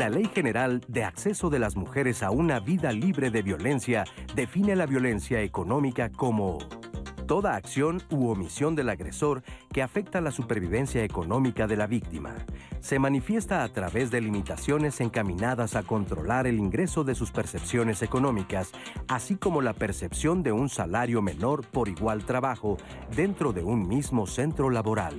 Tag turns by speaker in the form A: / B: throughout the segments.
A: La Ley General de Acceso de las Mujeres a una Vida Libre de Violencia define la violencia económica como toda acción u omisión del agresor que afecta la supervivencia económica de la víctima. Se manifiesta a través de limitaciones encaminadas a controlar el ingreso de sus percepciones económicas, así como la percepción de un salario menor por igual trabajo dentro de un mismo centro laboral.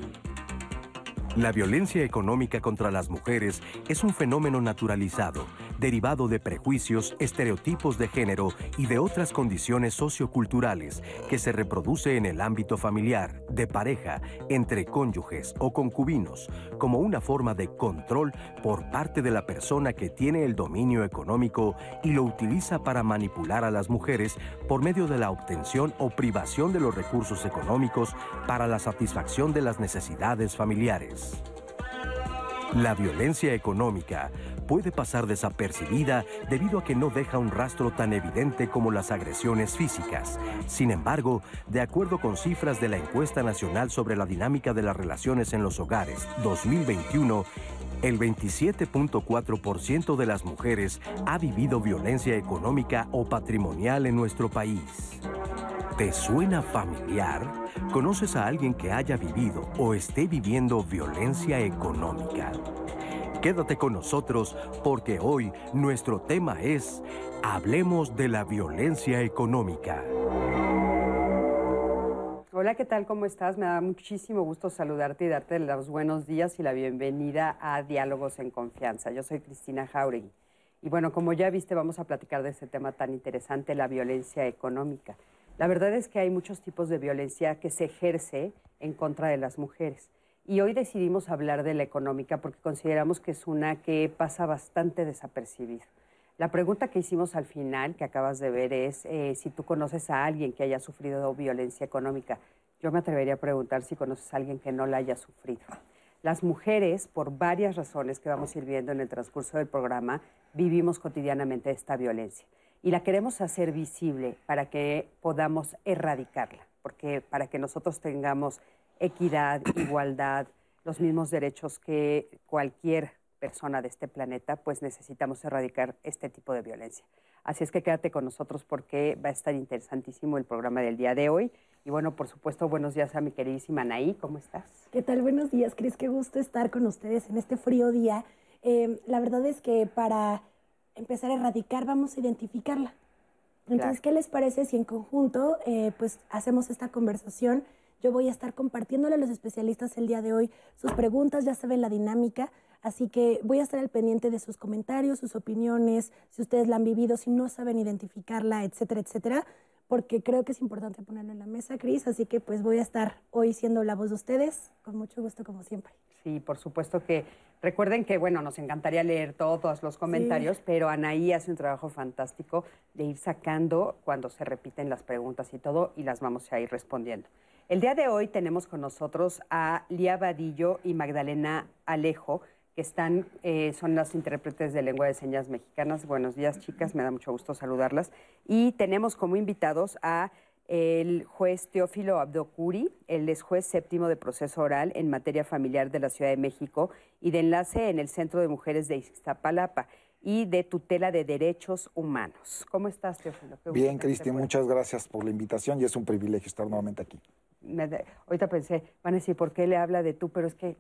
A: La violencia económica contra las mujeres es un fenómeno naturalizado, derivado de prejuicios, estereotipos de género y de otras condiciones socioculturales que se reproduce en el ámbito familiar, de pareja, entre cónyuges o concubinos, como una forma de control por parte de la persona que tiene el dominio económico y lo utiliza para manipular a las mujeres por medio de la obtención o privación de los recursos económicos para la satisfacción de las necesidades familiares. La violencia económica puede pasar desapercibida debido a que no deja un rastro tan evidente como las agresiones físicas. Sin embargo, de acuerdo con cifras de la Encuesta Nacional sobre la Dinámica de las Relaciones en los Hogares 2021, el 27.4% de las mujeres ha vivido violencia económica o patrimonial en nuestro país. ¿Te suena familiar? ¿Conoces a alguien que haya vivido o esté viviendo violencia económica? Quédate con nosotros porque hoy nuestro tema es Hablemos de la violencia económica.
B: Hola, ¿qué tal? ¿Cómo estás? Me da muchísimo gusto saludarte y darte los buenos días y la bienvenida a Diálogos en Confianza. Yo soy Cristina Jauregui. Y bueno, como ya viste, vamos a platicar de este tema tan interesante, la violencia económica. La verdad es que hay muchos tipos de violencia que se ejerce en contra de las mujeres. Y hoy decidimos hablar de la económica porque consideramos que es una que pasa bastante desapercibida. La pregunta que hicimos al final, que acabas de ver, es eh, si tú conoces a alguien que haya sufrido violencia económica. Yo me atrevería a preguntar si conoces a alguien que no la haya sufrido. Las mujeres, por varias razones que vamos a ir viendo en el transcurso del programa, vivimos cotidianamente esta violencia y la queremos hacer visible para que podamos erradicarla, porque para que nosotros tengamos equidad, igualdad, los mismos derechos que cualquier persona de este planeta, pues necesitamos erradicar este tipo de violencia. Así es que quédate con nosotros porque va a estar interesantísimo el programa del día de hoy. Y bueno, por supuesto, buenos días a mi queridísima Anaí, ¿cómo estás?
C: ¿Qué tal? Buenos días, Cris, qué gusto estar con ustedes en este frío día. Eh, la verdad es que para empezar a erradicar, vamos a identificarla. Entonces, ¿qué les parece si en conjunto eh, pues hacemos esta conversación? Yo voy a estar compartiéndole a los especialistas el día de hoy sus preguntas, ya saben la dinámica, así que voy a estar al pendiente de sus comentarios, sus opiniones, si ustedes la han vivido, si no saben identificarla, etcétera, etcétera, porque creo que es importante ponerlo en la mesa, Cris, así que pues voy a estar hoy siendo la voz de ustedes, con mucho gusto como siempre.
B: Sí, por supuesto que recuerden que, bueno, nos encantaría leer todos los comentarios, pero Anaí hace un trabajo fantástico de ir sacando cuando se repiten las preguntas y todo, y las vamos a ir respondiendo. El día de hoy tenemos con nosotros a Lía Vadillo y Magdalena Alejo, que están, eh, son las intérpretes de lengua de señas mexicanas. Buenos días, chicas, me da mucho gusto saludarlas. Y tenemos como invitados a el juez Teófilo Abdocuri, él es juez séptimo de proceso oral en materia familiar de la Ciudad de México y de enlace en el Centro de Mujeres de Iztapalapa y de tutela de derechos humanos. ¿Cómo estás, Teófilo?
D: Bien, Cristi, muchas gracias por la invitación y es un privilegio estar nuevamente aquí.
B: Ahorita pensé, van a decir, ¿por qué le habla de tú? Pero es que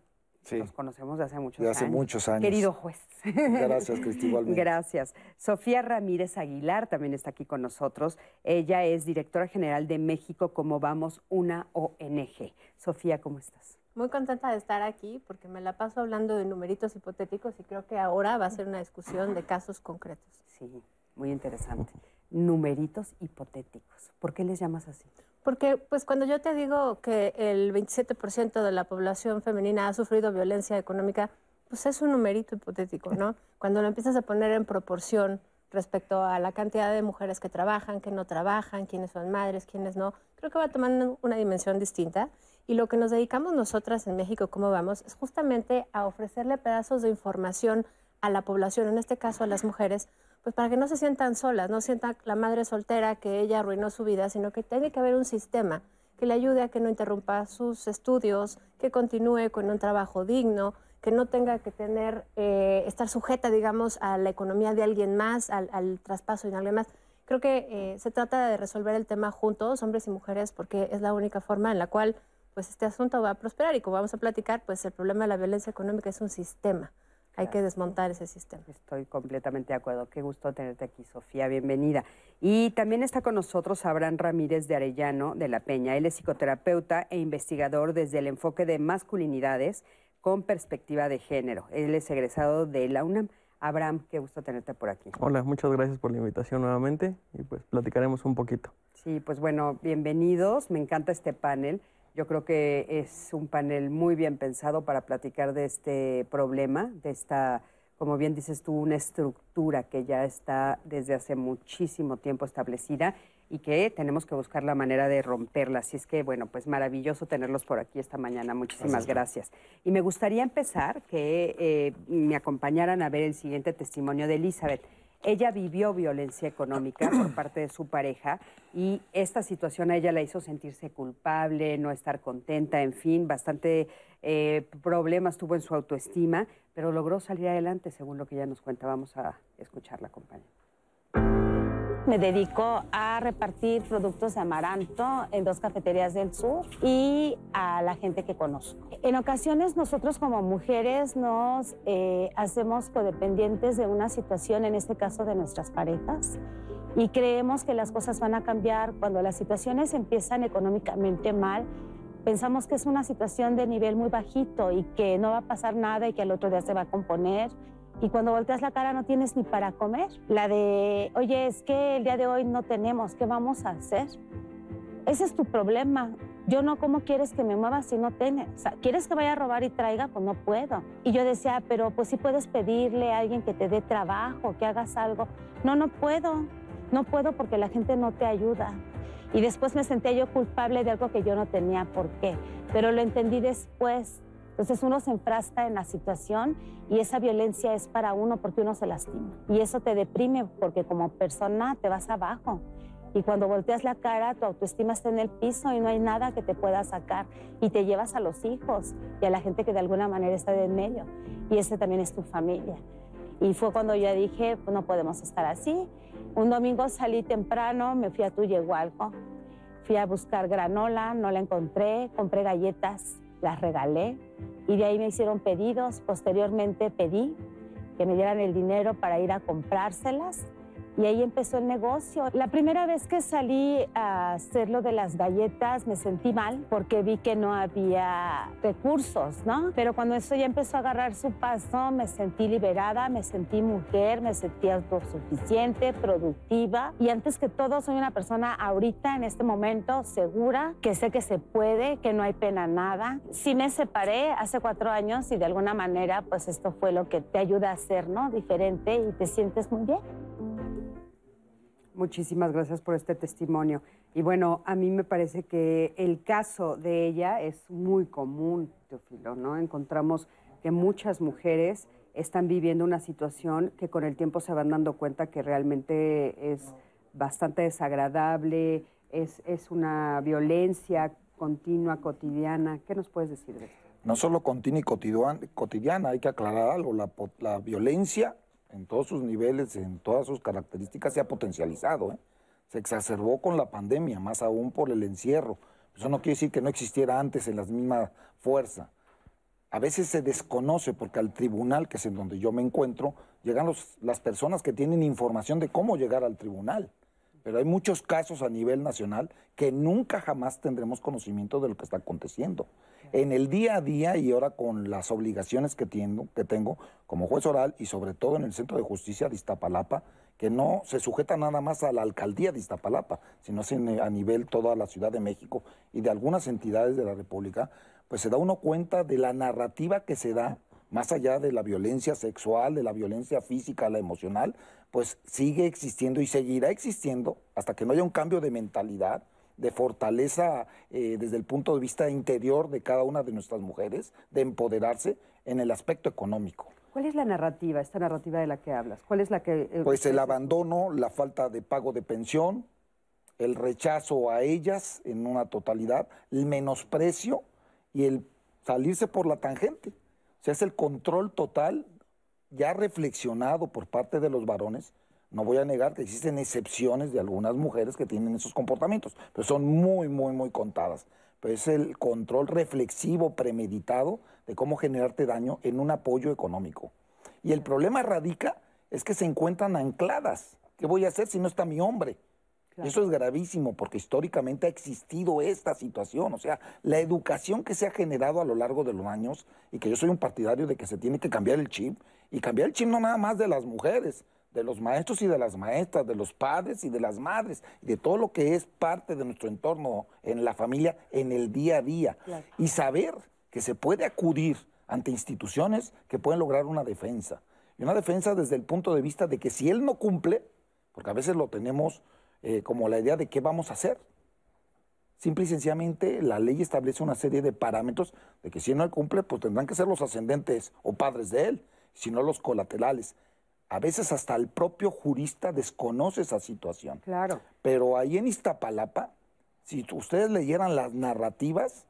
B: nos conocemos de hace muchos
D: de hace muchos años.
B: Querido juez.
D: Gracias, Cristi, igualmente.
B: Gracias. Sofía Ramírez Aguilar también está aquí con nosotros. Ella es directora general de México Como Vamos, una ONG. Sofía, ¿cómo estás?
E: Muy contenta de estar aquí porque me la paso hablando de numeritos hipotéticos y creo que ahora va a ser una discusión de casos concretos.
B: Sí, muy interesante. Numeritos hipotéticos. ¿Por qué les llamas así?
E: Porque pues cuando yo te digo que el 27% de la población femenina ha sufrido violencia económica, pues es un numerito hipotético, ¿no? Cuando lo empiezas a poner en proporción respecto a la cantidad de mujeres que trabajan, que no trabajan, quiénes son madres, quiénes no, creo que va tomando una dimensión distinta. Y lo que nos dedicamos nosotras en México, ¿cómo vamos? Es justamente a ofrecerle pedazos de información a la población, en este caso a las mujeres, pues para que no se sientan solas, no sienta la madre soltera que ella arruinó su vida, sino que tiene que haber un sistema que le ayude a que no interrumpa sus estudios, que continúe con un trabajo digno, que no tenga que tener, eh, estar sujeta, digamos, a la economía de alguien más, al, traspaso de alguien más. Creo que eh, se trata de resolver el tema juntos, hombres y mujeres, porque es la única forma en la cual pues este asunto va a prosperar y como vamos a platicar, pues el problema de la violencia económica es un sistema. Hay que desmontar ese sistema.
B: Estoy completamente de acuerdo. Qué gusto tenerte aquí, Sofía. Bienvenida. Y también está con nosotros Abraham Ramírez de Arellano de la Peña. Él es psicoterapeuta e investigador desde el enfoque de masculinidades con perspectiva de género. Él es egresado de la UNAM. Abraham, qué gusto tenerte por aquí.
F: Hola, muchas gracias por la invitación nuevamente y pues platicaremos un poquito.
B: Sí, pues bueno, bienvenidos. Me encanta este panel. Yo creo que es un panel muy bien pensado para platicar de este problema, de esta, como bien dices tú, una estructura que ya está desde hace muchísimo tiempo establecida y que tenemos que buscar la manera de romperla. Así es que, bueno, pues maravilloso tenerlos por aquí esta mañana. Muchísimas gracias. Y me gustaría empezar que eh, me acompañaran a ver el siguiente testimonio de Elizabeth. Ella vivió violencia económica por parte de su pareja y esta situación a ella la hizo sentirse culpable, no estar contenta, en fin, bastante eh, problemas tuvo en su autoestima, pero logró salir adelante, según lo que ella nos cuenta. Vamos a escucharla, compañera.
G: Me dedico a repartir productos de amaranto en dos cafeterías del sur y a la gente que conozco. En ocasiones nosotros como mujeres nos eh, hacemos codependientes de una situación, en este caso de nuestras parejas, y creemos que las cosas van a cambiar cuando las situaciones empiezan económicamente mal. Pensamos que es una situación de nivel muy bajito y que no va a pasar nada y que al otro día se va a componer y cuando volteas la cara no tienes ni para comer. La de, oye, es que el día de hoy no tenemos, ¿qué vamos a hacer? Ese es tu problema. Yo no, ¿cómo quieres que me mueva si no tienes? O sea, ¿quieres que vaya a robar y traiga? Pues no puedo. Y yo decía, pero pues sí puedes pedirle a alguien que te dé trabajo, que hagas algo. No, no puedo. No puedo porque la gente no te ayuda. Y después me sentía yo culpable de algo que yo no tenía por qué. Pero lo entendí después entonces uno se enfrasca en la situación y esa violencia es para uno porque uno se lastima. Y eso te deprime porque como persona te vas abajo. Y cuando volteas la cara, tu autoestima está en el piso y no hay nada que te pueda sacar. Y te llevas a los hijos y a la gente que de alguna manera está en medio. Y ese también es tu familia. Y fue cuando yo dije, pues no podemos estar así. Un domingo salí temprano, me fui a Tuyehualco, fui a buscar granola, no la encontré, compré galletas, las regalé y de ahí me hicieron pedidos. Posteriormente pedí que me dieran el dinero para ir a comprárselas y ahí empezó el negocio. La primera vez que salí a hacer lo de las galletas me sentí mal porque vi que no había recursos, ¿no? Pero cuando eso ya empezó a agarrar su paso, me sentí liberada, me sentí mujer, me sentí autosuficiente, productiva y antes que todo soy una persona ahorita, en este momento, segura, que sé que se puede, que no hay pena nada. Sí me separé hace cuatro años y de alguna manera pues esto fue lo que te ayuda a ser, ¿no? Diferente y te sientes muy bien.
B: Muchísimas gracias por este testimonio. Y bueno, a mí me parece que el caso de ella es muy común, Teofilo, ¿no? Encontramos que muchas mujeres están viviendo una situación que con el tiempo se van dando cuenta que realmente es bastante desagradable, es, es una violencia continua, cotidiana. ¿Qué nos puedes decir de esto?
D: No solo continua y cotidiana, hay que aclarar algo, la, la violencia en todos sus niveles, en todas sus características, se ha potencializado. ¿eh? Se exacerbó con la pandemia, más aún por el encierro. Eso no quiere decir que no existiera antes en la misma fuerza. A veces se desconoce porque al tribunal, que es en donde yo me encuentro, llegan las personas que tienen información de cómo llegar al tribunal. Pero hay muchos casos a nivel nacional que nunca jamás tendremos conocimiento de lo que está aconteciendo en el día a día y ahora con las obligaciones que tengo, que tengo como juez oral y sobre todo en el Centro de Justicia de Iztapalapa, que no se sujeta nada más a la alcaldía de Iztapalapa, sino a nivel toda la Ciudad de México y de algunas entidades de la República, pues se da uno cuenta de la narrativa que se da más allá de la violencia sexual, de la violencia física, la emocional, pues sigue existiendo y seguirá existiendo hasta que no haya un cambio de mentalidad, de fortaleza eh, desde el punto de vista interior de cada una de nuestras mujeres, de empoderarse en el aspecto económico.
B: ¿Cuál es la narrativa, esta narrativa de la que hablas? ¿Cuál es la que...?
D: Eh, pues el abandono, la falta de pago de pensión, el rechazo a ellas en una totalidad, el menosprecio y el salirse por la tangente. O sea, es el control total ya reflexionado por parte de los varones. No voy a negar que existen excepciones de algunas mujeres que tienen esos comportamientos, pero son muy, muy, muy contadas. Pero es el control reflexivo, premeditado, de cómo generarte daño en un apoyo económico. Y el problema radica es que se encuentran ancladas. ¿Qué voy a hacer si no está mi hombre? Eso es gravísimo porque históricamente ha existido esta situación. O sea, la educación que se ha generado a lo largo de los años y que yo soy un partidario de que se tiene que cambiar el chip y cambiar el chip no nada más de las mujeres, de los maestros y de las maestras, de los padres y de las madres, de todo lo que es parte de nuestro entorno en la familia en el día a día. Y saber que se puede acudir ante instituciones que pueden lograr una defensa. Y una defensa desde el punto de vista de que si él no cumple, porque a veces lo tenemos eh, como la idea de qué vamos a hacer. Simple y sencillamente la ley establece una serie de parámetros de que si no cumple, pues tendrán que ser los ascendentes o padres de él, si no los colaterales. A veces hasta el propio jurista desconoce esa situación.
B: Claro.
D: Pero ahí en Iztapalapa, si ustedes leyeran las narrativas,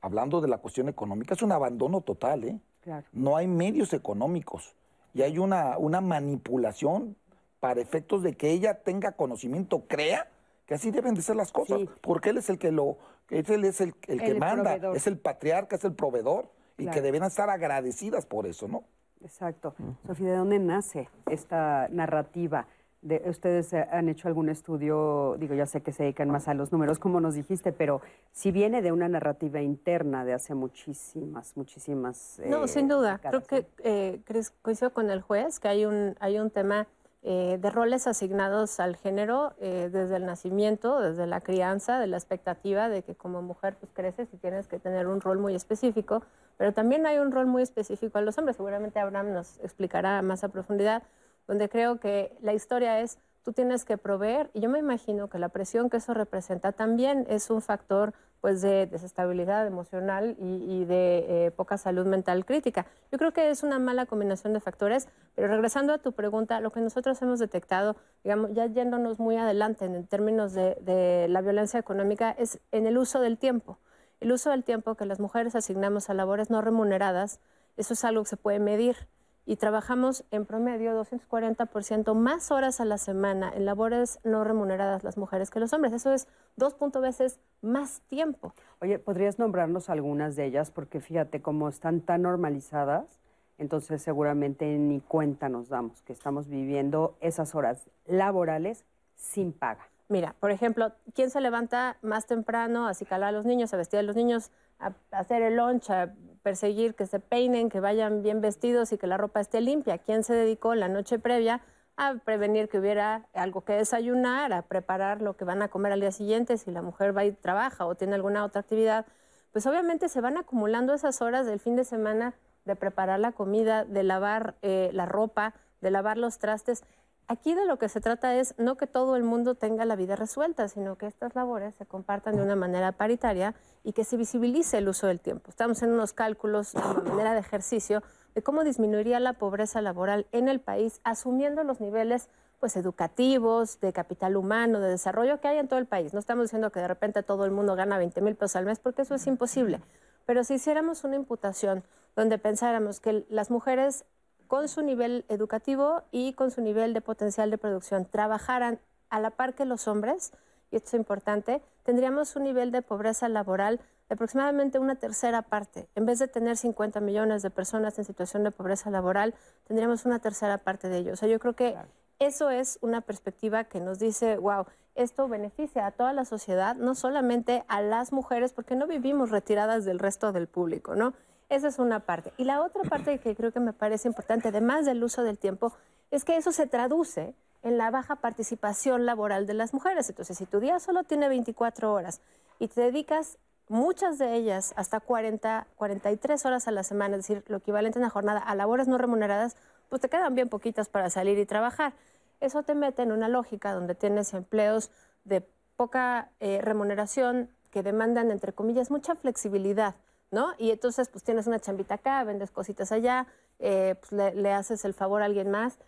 D: hablando de la cuestión económica, es un abandono total, ¿eh?
B: Claro.
D: No hay medios económicos y hay una, una manipulación para efectos de que ella tenga conocimiento, crea que así deben de ser las cosas, porque él es el que lo, él es el, que manda, es el patriarca, es el proveedor, y que deben estar agradecidas por eso, ¿no?
B: Exacto. Sofía, ¿de dónde nace esta narrativa? De, ¿Ustedes han hecho algún estudio? Digo, ya sé que se dedican más a los números, como nos dijiste, pero si viene de una narrativa interna de hace muchísimas, muchísimas...
E: No, sin duda. Creo que eh, coincido con el juez que hay un, hay un tema eh, de roles asignados al género eh, desde el nacimiento, desde la crianza, de la expectativa de que como mujer pues creces y tienes que tener un rol muy específico, pero también hay un rol muy específico a los hombres. Seguramente Abraham nos explicará más a profundidad, donde creo que la historia es tú tienes que proveer y yo me imagino que la presión que eso representa también es un factor pues de desestabilidad emocional y, de eh, poca salud mental crítica. Yo creo que es una mala combinación de factores, pero regresando a tu pregunta, lo que nosotros hemos detectado, digamos, ya yéndonos muy adelante en términos de, de la violencia económica, es en el uso del tiempo. El uso del tiempo que las mujeres asignamos a labores no remuneradas, eso es algo que se puede medir y trabajamos en promedio 240% más horas a la semana en labores no remuneradas las mujeres que los hombres. Eso es dos punto veces más tiempo.
B: Oye, ¿podrías nombrarnos algunas de ellas? Porque fíjate, cómo están tan normalizadas, entonces seguramente ni cuenta nos damos que estamos viviendo esas horas laborales sin paga.
E: Mira, por ejemplo, ¿quién se levanta más temprano a acicalar a los niños, a vestir a los niños, a hacer el lunch, a perseguir que se peinen, que vayan bien vestidos y que la ropa esté limpia. ¿Quién se dedicó la noche previa a prevenir que hubiera algo que desayunar, a preparar lo que van a comer al día siguiente si la mujer va y trabaja o tiene alguna otra actividad? Pues obviamente se van acumulando esas horas del fin de semana de preparar la comida, de lavar eh, la ropa, de lavar los trastes. Aquí de lo que se trata es no que todo el mundo tenga la vida resuelta, sino que estas labores se compartan de una manera paritaria y que se visibilice el uso del tiempo. Estamos en unos cálculos de manera de ejercicio de cómo disminuiría la pobreza laboral en el país, asumiendo los niveles pues educativos, de capital humano, de desarrollo que hay en todo el país. No estamos diciendo que de repente todo el mundo gana 20 mil pesos al mes, porque eso es imposible. Pero si hiciéramos una imputación donde pensáramos que las mujeres con su nivel educativo y con su nivel de potencial de producción trabajaran a la par que los hombres, y esto es importante, tendríamos un nivel de pobreza laboral de aproximadamente una tercera parte. En vez de tener 50 millones de personas en situación de pobreza laboral, tendríamos una tercera parte de ellos. O sea, yo creo que eso es una perspectiva que nos dice, wow, esto beneficia a toda la sociedad, no solamente a las mujeres, porque no vivimos retiradas del resto del público, ¿no? Esa es una parte. Y la otra parte que creo que me parece importante, además del uso del tiempo, es que eso se traduce en la baja participación laboral de las mujeres. Entonces, si tu día solo tiene 24 horas y te dedicas muchas de ellas hasta 40, 43 horas a la semana, es decir, lo equivalente a una jornada a labores no remuneradas, pues te quedan bien poquitas para salir y trabajar. Eso te mete en una lógica donde tienes empleos de poca eh, remuneración que demandan, entre comillas, mucha flexibilidad ¿no? Y entonces pues tienes una chambita acá, vendes cositas allá, eh, pues, le, haces el favor a alguien más.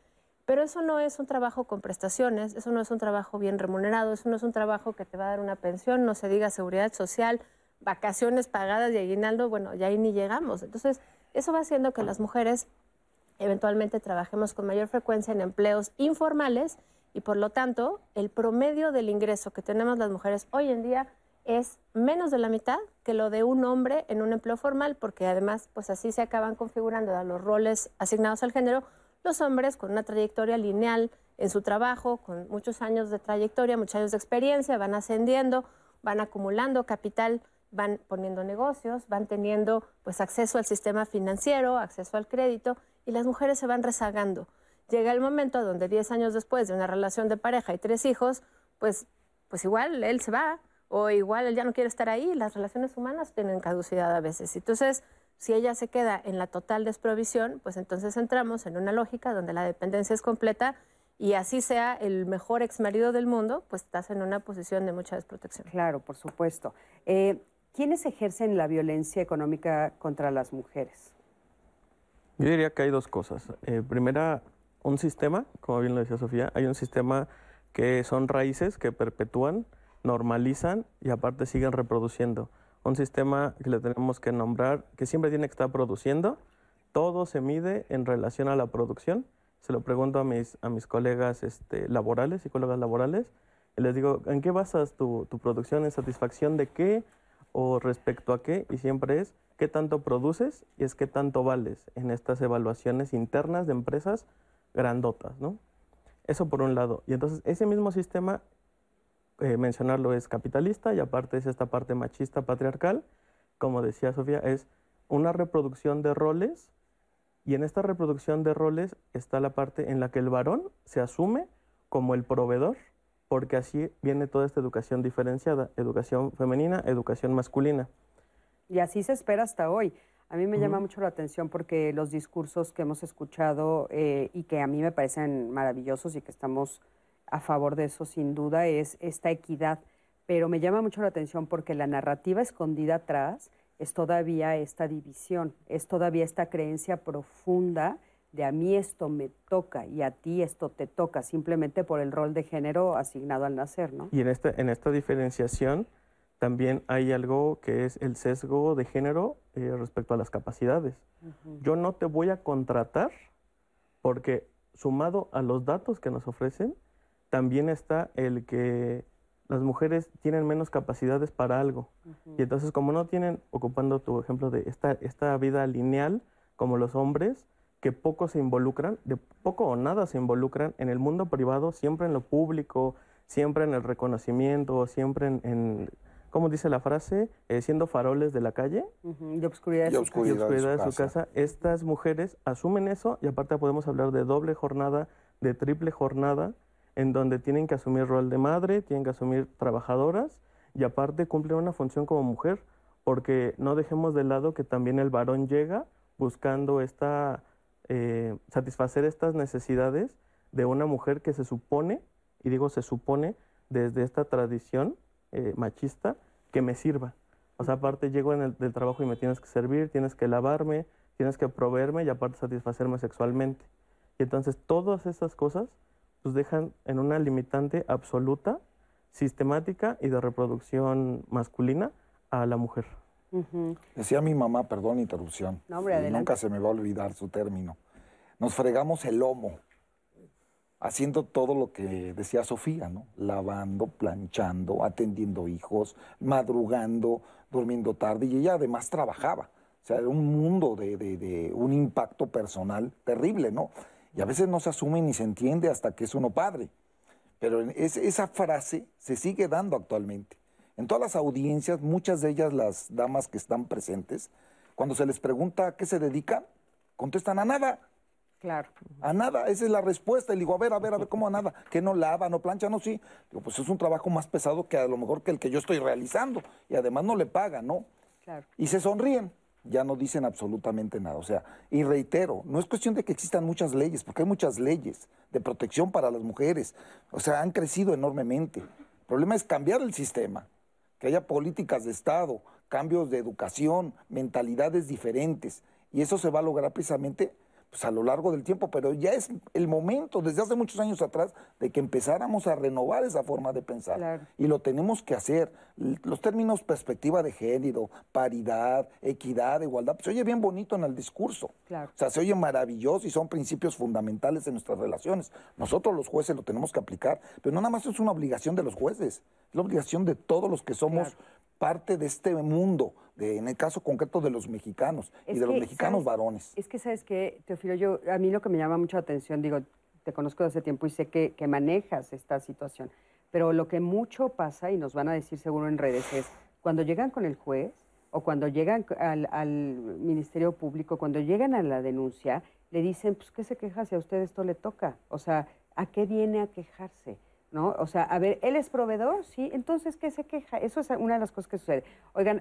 E: Pero eso no es un trabajo con prestaciones, eso no es un trabajo bien remunerado, eso no es un trabajo que te va a dar una pensión, no se diga seguridad social, vacaciones pagadas y aguinaldo, bueno, ya ahí ni llegamos. Entonces, Eso va haciendo que las mujeres eventualmente trabajemos con mayor frecuencia en empleos informales y por lo tanto el promedio del ingreso que tenemos las mujeres hoy en día es menos de la mitad que lo de un hombre en un empleo formal, porque además pues así se acaban configurando los roles asignados al género, los hombres con una trayectoria lineal en su trabajo, con muchos años de trayectoria, muchos años de experiencia, van ascendiendo, van acumulando capital, van poniendo negocios, van teniendo pues acceso al sistema financiero, acceso al crédito y las mujeres se van rezagando. Llega el momento donde 10 años después de una relación de pareja y tres hijos, pues, pues igual él se va, o igual él ya no quiere estar ahí, las relaciones humanas tienen caducidad a veces. Entonces, si ella se queda en la total desprovisión, pues entonces entramos en una lógica donde la dependencia es completa y así sea el mejor ex marido del mundo, pues estás en una posición de mucha desprotección.
B: Claro, por supuesto. Eh, ¿Quiénes ejercen la violencia económica contra las mujeres?
F: Yo diría que hay dos cosas. Eh, primera, un sistema, como bien lo decía Sofía, hay un sistema que son raíces que perpetúan normalizan y aparte siguen reproduciendo. Un sistema que le tenemos que nombrar, que siempre tiene que estar produciendo, todo se mide en relación a la producción. Se lo pregunto a mis, a mis colegas este, laborales, psicólogas laborales, y les digo, ¿en qué basas tu, tu producción? ¿En satisfacción de qué o respecto a qué? Y siempre es, ¿qué tanto produces? Y es qué tanto vales en estas evaluaciones internas de empresas grandotas, ¿no? Eso por un lado. Y entonces ese mismo sistema eh, mencionarlo es capitalista y aparte es esta parte machista patriarcal, como decía Sofía, es una reproducción de roles y en esta reproducción de roles está la parte en la que el varón se asume como el proveedor, porque así viene toda esta educación diferenciada, educación femenina, educación masculina.
B: Y así se espera hasta hoy. A mí me llama mucho la atención porque los discursos que hemos escuchado eh, y que a mí me parecen maravillosos y que estamos a favor de eso sin duda es esta equidad, pero me llama mucho la atención porque la narrativa escondida atrás es todavía esta división, es todavía esta creencia profunda de a mí esto me toca y a ti esto te toca, simplemente por el rol de género asignado al nacer, ¿no?
F: Y en esta, en esta diferenciación también hay algo que es el sesgo de género eh, respecto a las capacidades. Yo no te voy a contratar porque sumado a los datos que nos ofrecen, también está el que las mujeres tienen menos capacidades para algo. Y entonces, como no tienen, ocupando tu ejemplo de esta, esta vida lineal, como los hombres, que poco se involucran, de poco o nada se involucran en el mundo privado, siempre en lo público, siempre en el reconocimiento, siempre en, en ¿cómo dice la frase? Eh, siendo faroles de la calle.
B: De obscuridad,
F: de, su, casa. Estas mujeres asumen eso y aparte podemos hablar de doble jornada, de triple jornada, en donde tienen que asumir rol de madre, tienen que asumir trabajadoras y aparte cumplen una función como mujer, porque no dejemos de lado que también el varón llega buscando esta, eh, satisfacer estas necesidades de una mujer que se supone, y digo se supone desde esta tradición eh, machista, que me sirva. O sea, aparte llego en el, del trabajo y me tienes que servir, tienes que lavarme, tienes que proveerme y aparte satisfacerme sexualmente. Y entonces todas esas cosas pues dejan en una limitante absoluta, sistemática y de reproducción masculina a la mujer.
D: Decía mi mamá, perdón interrupción, nunca se me va a olvidar su término, nos fregamos el lomo, haciendo todo lo que decía Sofía, ¿no? Lavando, planchando, atendiendo hijos, madrugando, durmiendo tarde, y ella además trabajaba. O sea, era un mundo de, de un impacto personal terrible, ¿no? Y a veces no se asume ni se entiende hasta que es uno padre. Pero esa frase se sigue dando actualmente. En todas las audiencias, muchas de ellas, las damas que están presentes, cuando se les pregunta a qué se dedican, contestan a nada.
B: Claro.
D: A nada, esa es la respuesta. Y digo, a ver, a ver, a ver, ¿cómo a nada? ¿Que no lava, no plancha? No, sí. Digo, pues es un trabajo más pesado que a lo mejor que el que yo estoy realizando. Y además no le pagan, ¿no?
B: Claro.
D: Y se sonríen ya no dicen absolutamente nada. O sea, y reitero, no es cuestión de que existan muchas leyes, porque hay muchas leyes de protección para las mujeres. O sea, han crecido enormemente. El problema es cambiar el sistema, que haya políticas de Estado, cambios de educación, mentalidades diferentes. Y eso se va a lograr precisamente pues, a lo largo del tiempo, pero ya es el momento, desde hace muchos años atrás, de que empezáramos a renovar esa forma de pensar. Y lo tenemos que hacer. Los términos perspectiva de género, paridad, equidad, igualdad, pues, se oye bien bonito en el discurso. O sea, se oye maravilloso y son principios fundamentales en nuestras relaciones. Nosotros los jueces lo tenemos que aplicar, pero no nada más es una obligación de los jueces, es la obligación de todos los que somos parte de este mundo, de, en el caso concreto de los mexicanos y de los mexicanos varones.
B: Es que, ¿sabes que Teofilo? Yo, a mí lo que me llama mucho la atención, digo, te conozco desde hace tiempo y sé que, que manejas esta situación, pero lo que mucho pasa, y nos van a decir seguro en redes, es cuando llegan con el juez o cuando llegan al, al Ministerio Público, cuando llegan a la denuncia, le dicen, pues, ¿qué se queja si a usted esto le toca? O sea, ¿a qué viene a quejarse? ¿No? O sea, a ver, él es proveedor, sí, entonces, ¿qué se queja? Eso es una de las cosas que sucede. Oigan,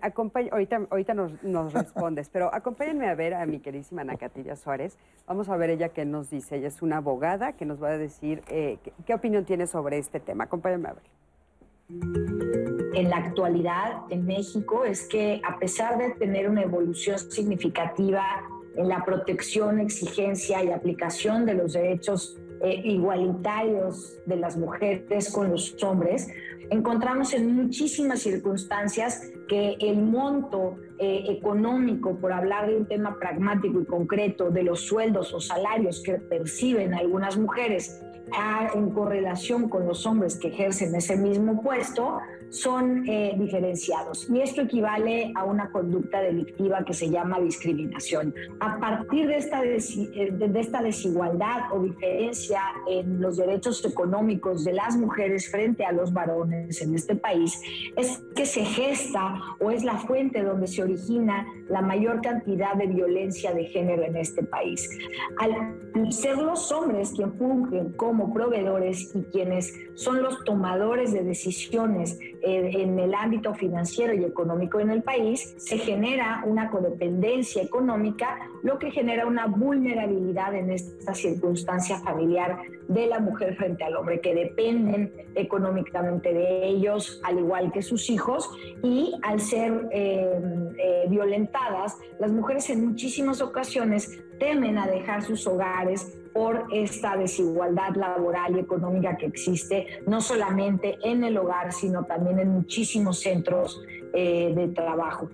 B: ahorita, ahorita nos, nos respondes, pero acompáñenme a ver a mi queridísima Nacatilla Suárez. Vamos a ver ella qué nos dice. Ella es una abogada que nos va a decir eh, qué, opinión tiene sobre este tema. Acompáñenme a ver.
H: En la actualidad en México es que a pesar de tener una evolución significativa en la protección, exigencia y aplicación de los derechos eh, igualitarios de las mujeres con los hombres, encontramos en muchísimas circunstancias que el monto eh, económico, por hablar de un tema pragmático y concreto, de los sueldos o salarios que perciben algunas mujeres en correlación con los hombres que ejercen ese mismo puesto, son eh, diferenciados. Y esto equivale a una conducta delictiva que se llama discriminación. A partir de esta, eh, de esta desigualdad o diferencia en los derechos económicos de las mujeres frente a los varones en este país, es que se gesta o es la fuente donde se origina la mayor cantidad de violencia de género en este país. Al ser los hombres quienes fungen como proveedores y quienes son los tomadores de decisiones en el ámbito financiero y económico en el país, se genera una codependencia económica, lo que genera una vulnerabilidad en esta circunstancia familiar de la mujer frente al hombre, que dependen económicamente de ellos, al igual que sus hijos, y al ser eh, eh, violentadas, las mujeres en muchísimas ocasiones temen a dejar sus hogares por esta desigualdad laboral y económica que existe, no solamente en el hogar, sino también en muchísimos centros eh, de trabajo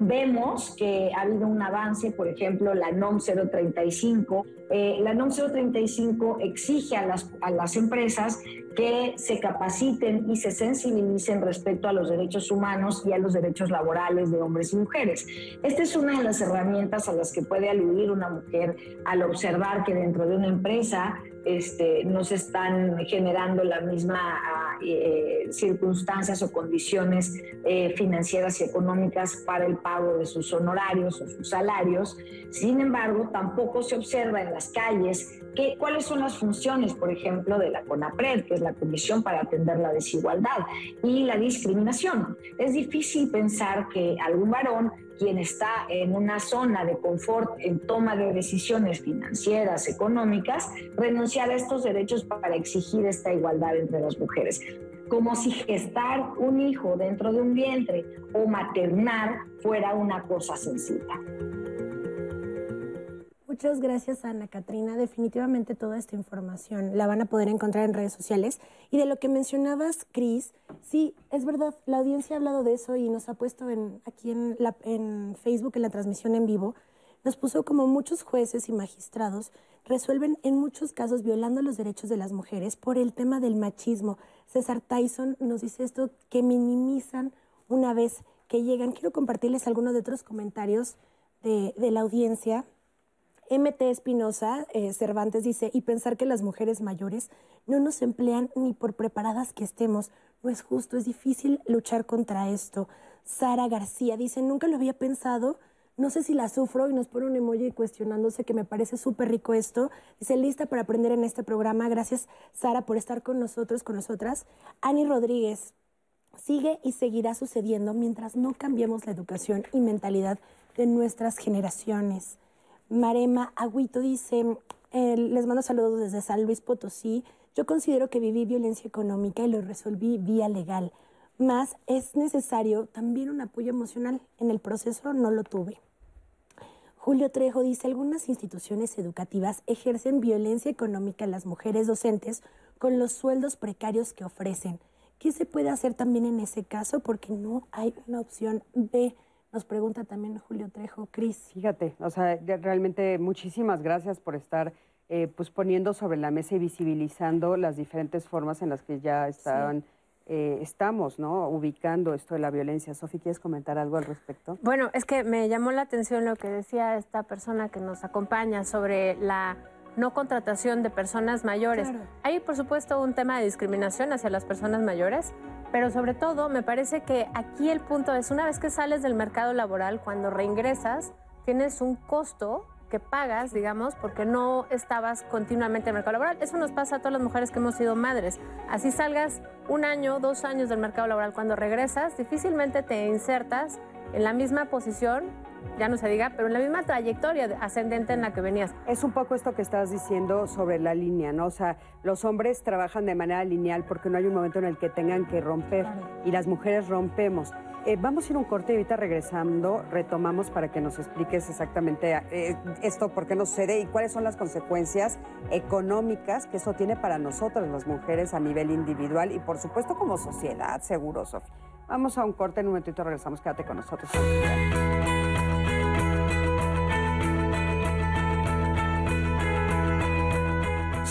H: vemos que ha habido un avance, por ejemplo, la NOM 035. Eh, la NOM 035 exige a las, a las empresas que se capaciten y se sensibilicen respecto a los derechos humanos y a los derechos laborales de hombres y mujeres. Esta es una de las herramientas a las que puede aludir una mujer al observar que dentro de una empresa este, no se están generando las mismas ah, eh, circunstancias o condiciones eh, financieras y económicas para el pago de sus honorarios o sus salarios. Sin embargo, tampoco se observa en las calles que, cuáles son las funciones, por ejemplo, de la CONAPRED, que es la Comisión para Atender la Desigualdad y la Discriminación. Es difícil pensar que algún varón quien está en una zona de confort en toma de decisiones financieras, económicas, renunciar a estos derechos para exigir esta igualdad entre las mujeres. Como si gestar un hijo dentro de un vientre o maternar fuera una cosa sencilla.
C: Muchas gracias, Ana Katrina. Definitivamente toda esta información la van a poder encontrar en redes sociales. Y de lo que mencionabas, Cris, sí, es verdad, la audiencia ha hablado de eso y nos ha puesto en, aquí en, la, en Facebook, en la transmisión en vivo, nos puso como muchos jueces y magistrados resuelven en muchos casos violando los derechos de las mujeres por el tema del machismo. César Tyson nos dice esto, que minimizan una vez que llegan. Quiero compartirles algunos de otros comentarios de, de la audiencia. MT Espinosa eh, Cervantes dice, y pensar que las mujeres mayores no nos emplean ni por preparadas que estemos. No es justo, es difícil luchar contra esto. Sara García dice, nunca lo había pensado, no sé si la sufro y nos pone un emoji cuestionándose que me parece súper rico esto. Dice, lista para aprender en este programa. Gracias, Sara, por estar con nosotros, con nosotras. Ani Rodríguez, sigue y seguirá sucediendo mientras no cambiemos la educación y mentalidad de nuestras generaciones. Marema Agüito dice, les mando saludos desde San Luis Potosí. Yo considero que viví violencia económica y lo resolví vía legal. Más es necesario también un apoyo emocional. En el proceso no lo tuve. Julio Trejo dice, algunas instituciones educativas ejercen violencia económica a las mujeres docentes con los sueldos precarios que ofrecen. ¿Qué se puede hacer también en ese caso? Porque no hay una opción B. Nos pregunta también Julio Trejo, Cris.
B: Fíjate, o sea, realmente muchísimas gracias por estar eh, pues poniendo sobre la mesa y visibilizando las diferentes formas en las que ya estaban. Eh, estamos, ¿no? Ubicando esto de la violencia. Sofi, ¿quieres comentar algo al respecto?
E: Bueno, es que me llamó la atención lo que decía esta persona que nos acompaña sobre la no contratación de personas mayores. Hay, por supuesto, un tema de discriminación hacia las personas mayores, pero sobre todo me parece que aquí el punto es, una vez que sales del mercado laboral, cuando reingresas, tienes un costo que pagas, digamos, porque no estabas continuamente en el mercado laboral. Eso nos pasa a todas las mujeres que hemos sido madres. Así salgas un año, dos años del mercado laboral, cuando regresas, difícilmente te insertas en la misma posición, ya no se diga, pero en la misma trayectoria ascendente en la que venías.
B: Es un poco esto que estás diciendo sobre la línea, ¿no? O sea, los hombres trabajan de manera lineal porque no hay un momento en el que tengan que romper y las mujeres rompemos. Eh, vamos a ir un corte y ahorita regresando retomamos para que nos expliques exactamente eh, esto, por qué nos sucede y cuáles son las consecuencias económicas que eso tiene para nosotras las mujeres a nivel individual y por supuesto como sociedad, seguro, Sofía. Vamos a un corte, en un momentito regresamos, quédate con nosotros.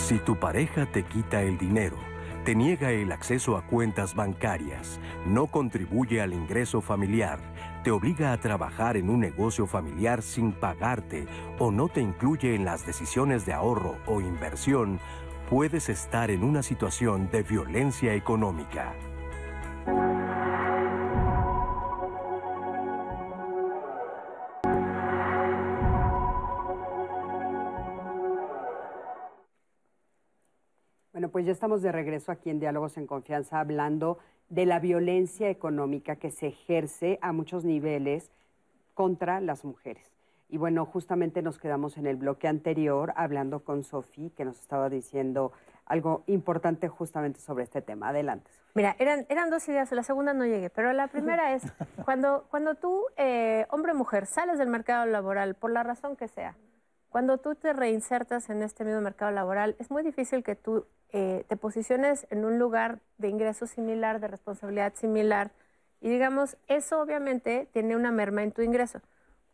A: Si tu pareja te quita el dinero, te niega el acceso a cuentas bancarias, no contribuye al ingreso familiar, te obliga a trabajar en un negocio familiar sin pagarte o no te incluye en las decisiones de ahorro o inversión, puedes estar en una situación de violencia económica.
B: Bueno, pues ya estamos de regreso aquí en Diálogos en Confianza hablando de la violencia económica que se ejerce a muchos niveles contra las mujeres. Y bueno, justamente nos quedamos en el bloque anterior hablando con Sofía, que nos estaba diciendo algo importante justamente sobre este tema. Adelante.
E: Mira, eran, eran dos ideas, la segunda no llegué, pero la primera es, cuando, cuando tú, eh, hombre o mujer, sales del mercado laboral, por la razón que sea, cuando tú te reinsertas en este mismo mercado laboral, es muy difícil que tú eh, te posiciones en un lugar de ingreso similar, de responsabilidad similar, y digamos, eso obviamente tiene una merma en tu ingreso.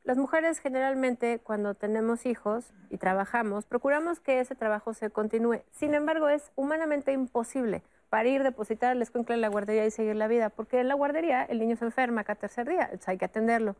E: Las mujeres generalmente cuando tenemos hijos y trabajamos, procuramos que ese trabajo se continúe. Sin embargo, es humanamente imposible para ir, depositar el escuincle en la guardería y seguir la vida, porque en la guardería el niño se enferma cada tercer día, hay que atenderlo.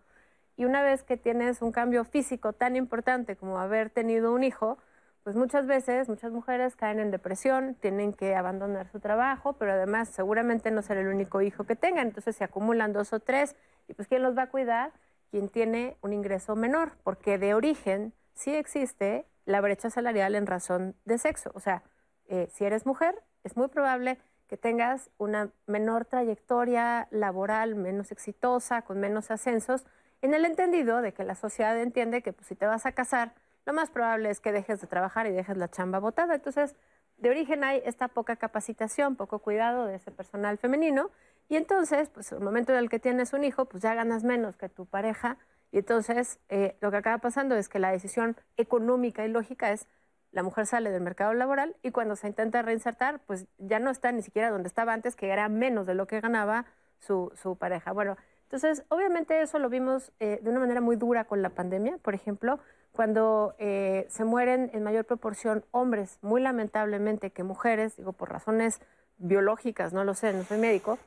E: Y una vez que tienes un cambio físico tan importante como haber tenido un hijo, pues muchas veces, muchas mujeres caen en depresión, tienen que abandonar su trabajo, pero además seguramente no será el único hijo que tengan, entonces se acumulan dos o tres, y pues ¿quién los va a cuidar? Quien tiene un ingreso menor, porque de origen sí existe la brecha salarial en razón de sexo. O sea, eh, si eres mujer, es muy probable que tengas una menor trayectoria laboral, menos exitosa, con menos ascensos, en el entendido de que la sociedad entiende que pues, si te vas a casar, lo más probable es que dejes de trabajar y dejes la chamba botada. Entonces, de origen hay esta poca capacitación, poco cuidado de ese personal femenino. Y entonces, pues el momento en el que tienes un hijo, pues ya ganas menos que tu pareja. Y entonces, eh, lo que acaba pasando es que la decisión económica y lógica es la mujer sale del mercado laboral y cuando se intenta reinsertar, pues ya no está ni siquiera donde estaba antes, que era menos de lo que ganaba su, su pareja. Bueno, entonces, obviamente eso lo vimos eh, de una manera muy dura con la pandemia, por ejemplo, cuando eh, se mueren en mayor proporción hombres, muy lamentablemente, que mujeres, digo, por razones biológicas, no lo sé, no soy médico,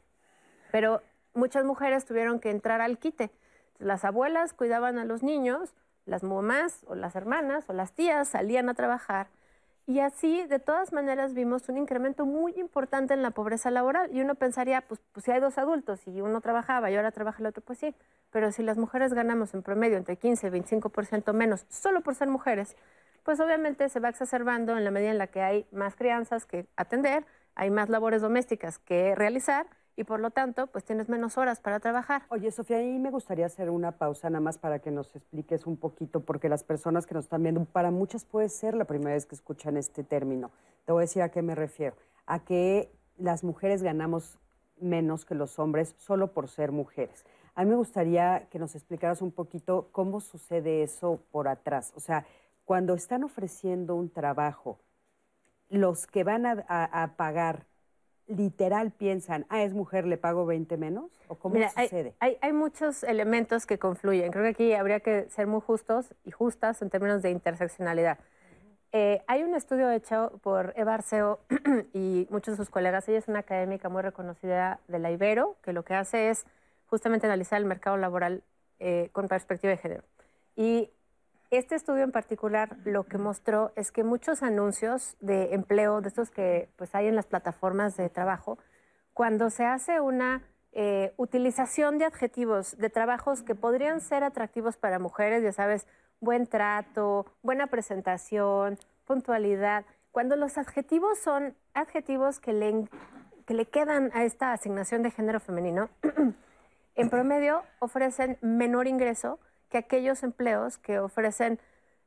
E: pero muchas mujeres tuvieron que entrar al quite. Las abuelas cuidaban a los niños, las mamás o las hermanas o las tías salían a trabajar y así, de todas maneras, vimos un incremento muy importante en la pobreza laboral. Y uno pensaría, pues, pues si hay dos adultos y uno trabajaba y ahora trabaja el otro, pues sí. Pero si las mujeres ganamos en promedio entre 15 y 25% menos solo por ser mujeres, pues obviamente se va exacerbando en la medida en la que hay más crianzas que atender, hay más labores domésticas que realizar y por lo tanto, pues tienes menos horas para trabajar.
B: Oye, Sofía, ahí me gustaría hacer una pausa nada más para que nos expliques un poquito, porque las personas que nos están viendo, para muchas puede ser la primera vez que escuchan este término. Te voy a decir a qué me refiero. A que las mujeres ganamos menos que los hombres solo por ser mujeres. A mí me gustaría que nos explicaras un poquito cómo sucede eso por atrás. O sea, cuando están ofreciendo un trabajo, los que van a, pagar literal piensan, ah, es mujer, le pago 20 menos? ¿O cómo sucede?
E: Hay, hay, muchos elementos que confluyen. Creo que aquí habría que ser muy justos y justas en términos de interseccionalidad. Eh, hay un estudio hecho por Eva Arceo y muchos de sus colegas. Ella es una académica muy reconocida de la Ibero, que lo que hace es justamente analizar el mercado laboral eh, con perspectiva de género. Y este estudio en particular lo que mostró es que muchos anuncios de empleo, de estos que pues, hay en las plataformas de trabajo, cuando se hace una eh, utilización de adjetivos de trabajos que podrían ser atractivos para mujeres, ya sabes, buen trato, buena presentación, puntualidad. Cuando los adjetivos son adjetivos que le, que le quedan a esta asignación de género femenino, en promedio ofrecen menor ingreso que aquellos empleos que ofrecen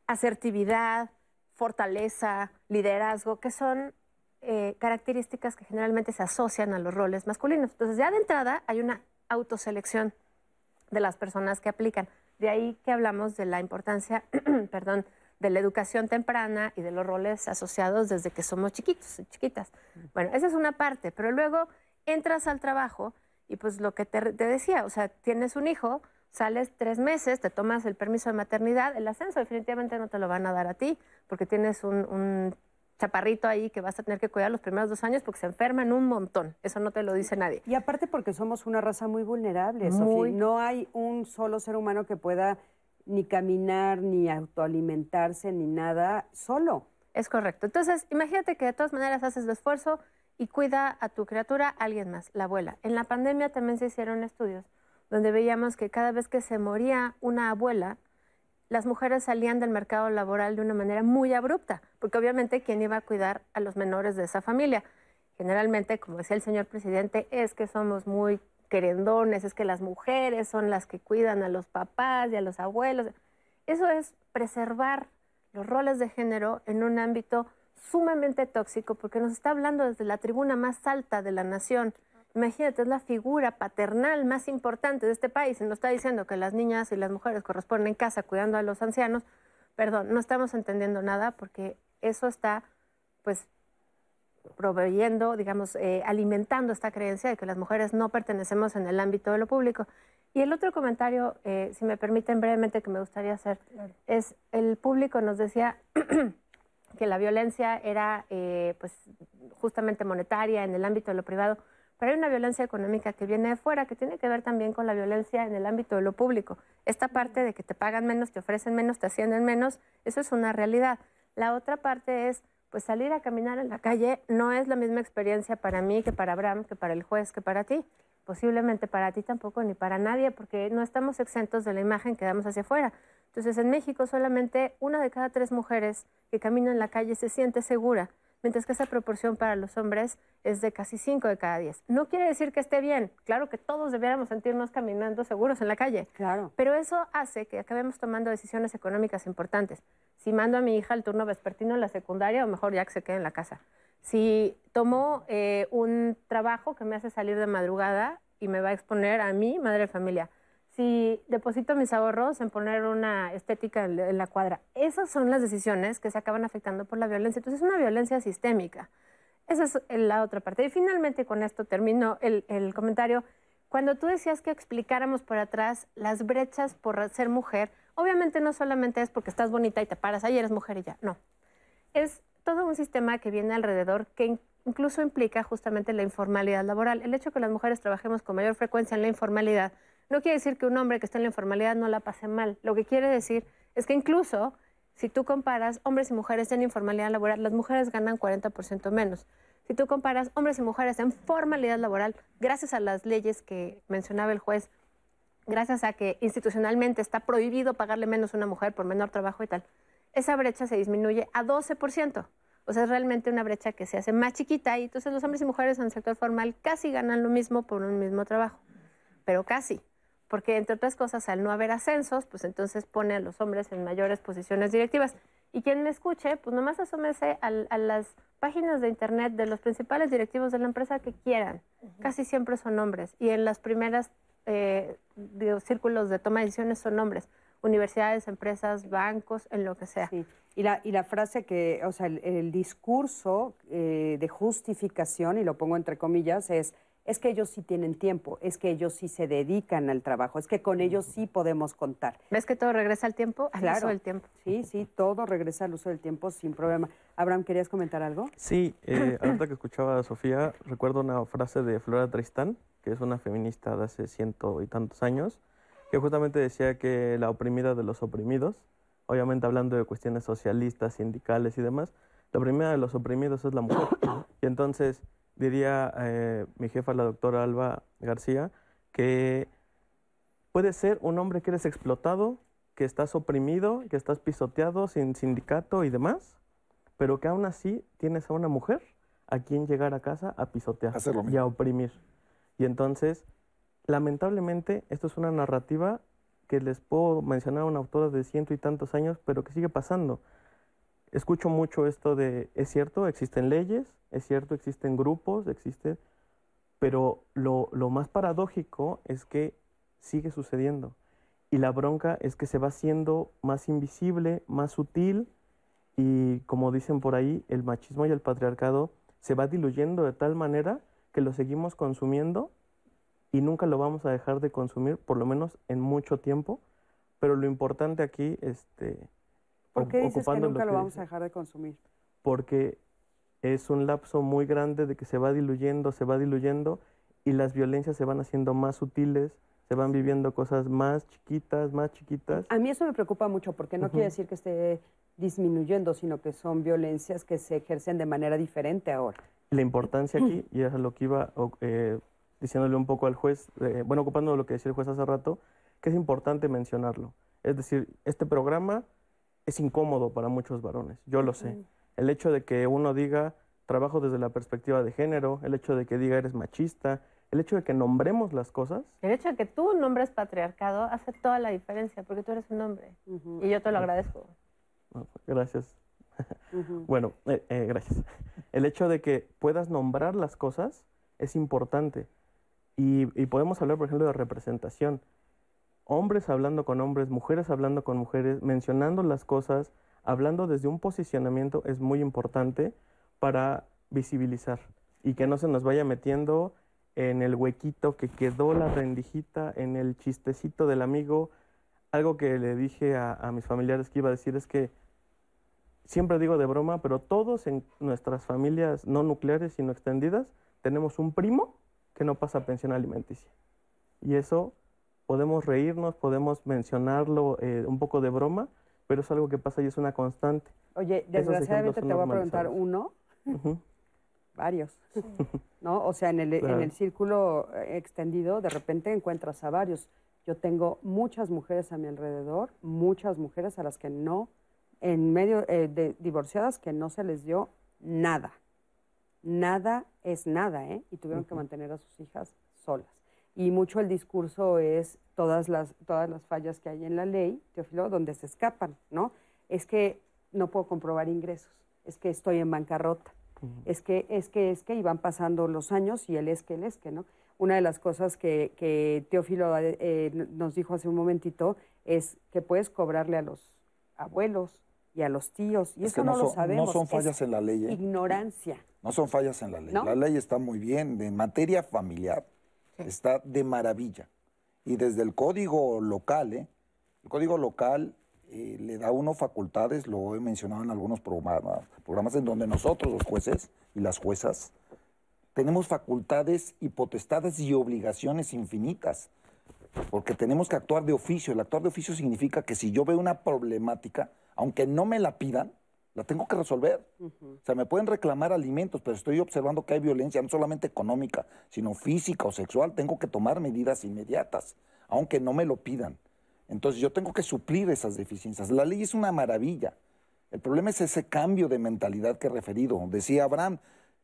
E: asertividad, fortaleza, liderazgo, que son eh, características que generalmente se asocian a los roles masculinos. Entonces, ya de entrada hay una autoselección de las personas que aplican. De ahí que hablamos de la importancia, perdón, de la educación temprana y de los roles asociados desde que somos chiquitos, chiquitas. Bueno, esa es una parte, pero luego entras al trabajo y pues lo que te, decía, o sea, tienes un hijo, sales tres meses, te tomas el permiso de maternidad, el ascenso definitivamente no te lo van a dar a ti porque tienes un chaparrito ahí que vas a tener que cuidar los primeros dos años porque se enferman un montón. Eso no te lo dice nadie.
B: Y aparte porque somos una raza muy vulnerable, muy... No hay un solo ser humano que pueda ni caminar, ni autoalimentarse, ni nada solo.
E: Es correcto. Entonces, imagínate que de todas maneras haces el esfuerzo y cuida a tu criatura alguien más, la abuela. En la pandemia también se hicieron estudios donde veíamos que cada vez que se moría una abuela, las mujeres salían del mercado laboral de una manera muy abrupta, porque obviamente quién iba a cuidar a los menores de esa familia. Generalmente, como decía el señor presidente, es que somos muy querendones, es que las mujeres son las que cuidan a los papás y a los abuelos. Eso es preservar los roles de género en un ámbito sumamente tóxico, porque nos está hablando desde la tribuna más alta de la nación Imagínate, es la figura paternal más importante de este país y nos está diciendo que las niñas y las mujeres corresponden en casa cuidando a los ancianos. Perdón, no estamos entendiendo nada porque eso está, pues, proveyendo, digamos, eh, alimentando esta creencia de que las mujeres no pertenecemos en el ámbito de lo público. Y el otro comentario, eh, si me permiten brevemente, que me gustaría hacer, es el público nos decía que la violencia era, eh, pues, justamente monetaria en el ámbito de lo privado. Pero hay una violencia económica que viene de fuera, que tiene que ver también con la violencia en el ámbito de lo público. Esta parte de que te pagan menos, te ofrecen menos, te ascienden menos, eso es una realidad. La otra parte es, pues salir a caminar en la calle no es la misma experiencia para mí que para Abraham, que para el juez, que para ti. Posiblemente para ti tampoco, ni para nadie, porque no estamos exentos de la imagen que damos hacia afuera. Entonces, en México solamente una de cada tres mujeres que camina en la calle se siente segura mientras que esa proporción para los hombres es de casi 5 de cada 10. No quiere decir que esté bien, claro que todos debiéramos sentirnos caminando seguros en la calle,
B: claro.
E: pero eso hace que acabemos tomando decisiones económicas importantes. Si mando a mi hija al turno vespertino en la secundaria, o mejor ya que se quede en la casa. Si tomo eh, un trabajo que me hace salir de madrugada y me va a exponer a mí, madre de familia, si deposito mis ahorros en poner una estética en la cuadra. Esas son las decisiones que se acaban afectando por la violencia. Entonces es una violencia sistémica. Esa es la otra parte. Y finalmente con esto termino el, el comentario. Cuando tú decías que explicáramos por atrás las brechas por ser mujer, obviamente no solamente es porque estás bonita y te paras, ahí eres mujer y ya, no. Es todo un sistema que viene alrededor que incluso implica justamente la informalidad laboral. El hecho de que las mujeres trabajemos con mayor frecuencia en la informalidad no quiere decir que un hombre que está en la informalidad no la pase mal. Lo que quiere decir es que incluso si tú comparas hombres y mujeres en informalidad laboral, las mujeres ganan 40% menos. Si tú comparas hombres y mujeres en formalidad laboral, gracias a las leyes que mencionaba el juez, gracias a que institucionalmente está prohibido pagarle menos a una mujer por menor trabajo y tal, esa brecha se disminuye a 12%. O sea, es realmente una brecha que se hace más chiquita y entonces los hombres y mujeres en el sector formal casi ganan lo mismo por un mismo trabajo, pero casi porque entre otras cosas, al no haber ascensos, pues entonces pone a los hombres en mayores posiciones directivas. Y quien me escuche, pues nomás asómese a, a las páginas de internet de los principales directivos de la empresa que quieran. Casi siempre son hombres. Y en las primeras eh, círculos de toma de decisiones son hombres. Universidades, empresas, bancos, en lo que sea.
B: Y, la, y la frase que, o sea, el, discurso eh, de justificación, y lo pongo entre comillas, es es que ellos sí tienen tiempo, es que ellos sí se dedican al trabajo, es que con ellos sí podemos contar.
E: ¿Ves que todo regresa al tiempo? Al uso del tiempo.
B: Sí, sí, todo regresa al uso del tiempo sin problema. Abraham, ¿querías comentar algo?
F: Sí, eh, ahorita que escuchaba a Sofía, recuerdo una frase de Flora Tristán, que es una feminista de hace ciento y tantos años, que justamente decía que la oprimida de los oprimidos, obviamente hablando de cuestiones socialistas, sindicales y demás, la oprimida de los oprimidos es la mujer. Y entonces diría eh, mi jefa, la doctora Alba García, que puede ser un hombre que eres explotado, que estás oprimido, que estás pisoteado sin sindicato y demás, pero que aún así tienes a una mujer a quien llegar a casa a pisotear y a oprimir. Y entonces, lamentablemente, esto es una narrativa que les puedo mencionar a una autora de ciento y tantos años, pero que sigue pasando escucho mucho esto de, es cierto, existen leyes, es cierto, existen grupos, existe, pero lo, lo, más paradójico es que sigue sucediendo. Y la bronca es que se va haciendo más invisible, más sutil, y como dicen por ahí, el machismo y el patriarcado se va diluyendo de tal manera que lo seguimos consumiendo y nunca lo vamos a dejar de consumir, por lo menos en mucho tiempo. Pero lo importante aquí, este,
B: ¿Por qué dices que nunca lo, vamos a dejar de consumir?
F: Porque es un lapso muy grande de que se va diluyendo, se va diluyendo y las violencias se van haciendo más sutiles, se van viviendo cosas más chiquitas, más chiquitas.
B: A mí eso me preocupa mucho porque no quiere decir que esté disminuyendo, sino que son violencias que se ejercen de manera diferente ahora.
F: La importancia aquí, y es lo que iba eh, diciéndole un poco al juez, eh, bueno, ocupando lo que decía el juez hace rato, que es importante mencionarlo. Es decir, este programa es incómodo para muchos varones, yo lo sé. El hecho de que uno diga trabajo desde la perspectiva de género, el hecho de que diga eres machista, el hecho de que nombremos las cosas.
E: El hecho de que tú nombres patriarcado hace toda la diferencia, porque tú eres un hombre. Y yo te lo agradezco.
F: Gracias. bueno, eh, eh, gracias. El hecho de que puedas nombrar las cosas es importante. Y, y podemos hablar, por ejemplo, de representación hombres hablando con hombres, mujeres hablando con mujeres, mencionando las cosas, hablando desde un posicionamiento es muy importante para visibilizar y que no se nos vaya metiendo en el huequito que quedó la rendijita, en el chistecito del amigo. Algo que le dije a, a mis familiares que iba a decir es que siempre digo de broma, pero todos en nuestras familias no nucleares, sino extendidas, tenemos un primo que no pasa pensión alimenticia. Y eso podemos reírnos, podemos mencionarlo eh, un poco de broma, pero es algo que pasa y es una constante.
B: Oye, desgraciadamente te voy a preguntar uno, varios, ¿no? O sea, en el, en el círculo eh, extendido, de repente encuentras a varios. Yo tengo muchas mujeres a mi alrededor, muchas mujeres a las que no, en medio eh, de divorciadas, que no se les dio nada. Nada es nada, ¿eh? Y tuvieron que mantener a sus hijas solas y mucho el discurso es todas las, todas las fallas que hay en la ley, Teófilo, donde se escapan, ¿no? Es que no puedo comprobar ingresos, es que estoy en bancarrota, es que, es que, es que, y van pasando los años y él es que, él es que, ¿no? Una de las cosas que, que Teófilo eh, nos dijo hace un momentito es que puedes cobrarle a los abuelos y a los tíos, y eso no, lo sabemos.
D: No son fallas en la ley. ¿eh?
B: Ignorancia.
D: No son fallas en la ley. La ley está muy bien. En materia familiar, Está de maravilla. Y desde el código local, ¿eh? el código local eh, le da a uno facultades, lo he mencionado en algunos programas, programas en donde nosotros, los jueces y las juezas, tenemos facultades y potestades y obligaciones infinitas, porque tenemos que actuar de oficio. El actuar de oficio significa que si yo veo una problemática, aunque no me la pidan, la tengo que resolver. O sea, me pueden reclamar alimentos, pero estoy observando que hay violencia no solamente económica, sino física o sexual. Tengo que tomar medidas inmediatas, aunque no me lo pidan. Entonces yo tengo que suplir esas deficiencias. La ley es una maravilla. El problema es ese cambio de mentalidad que he referido. Decía Abraham,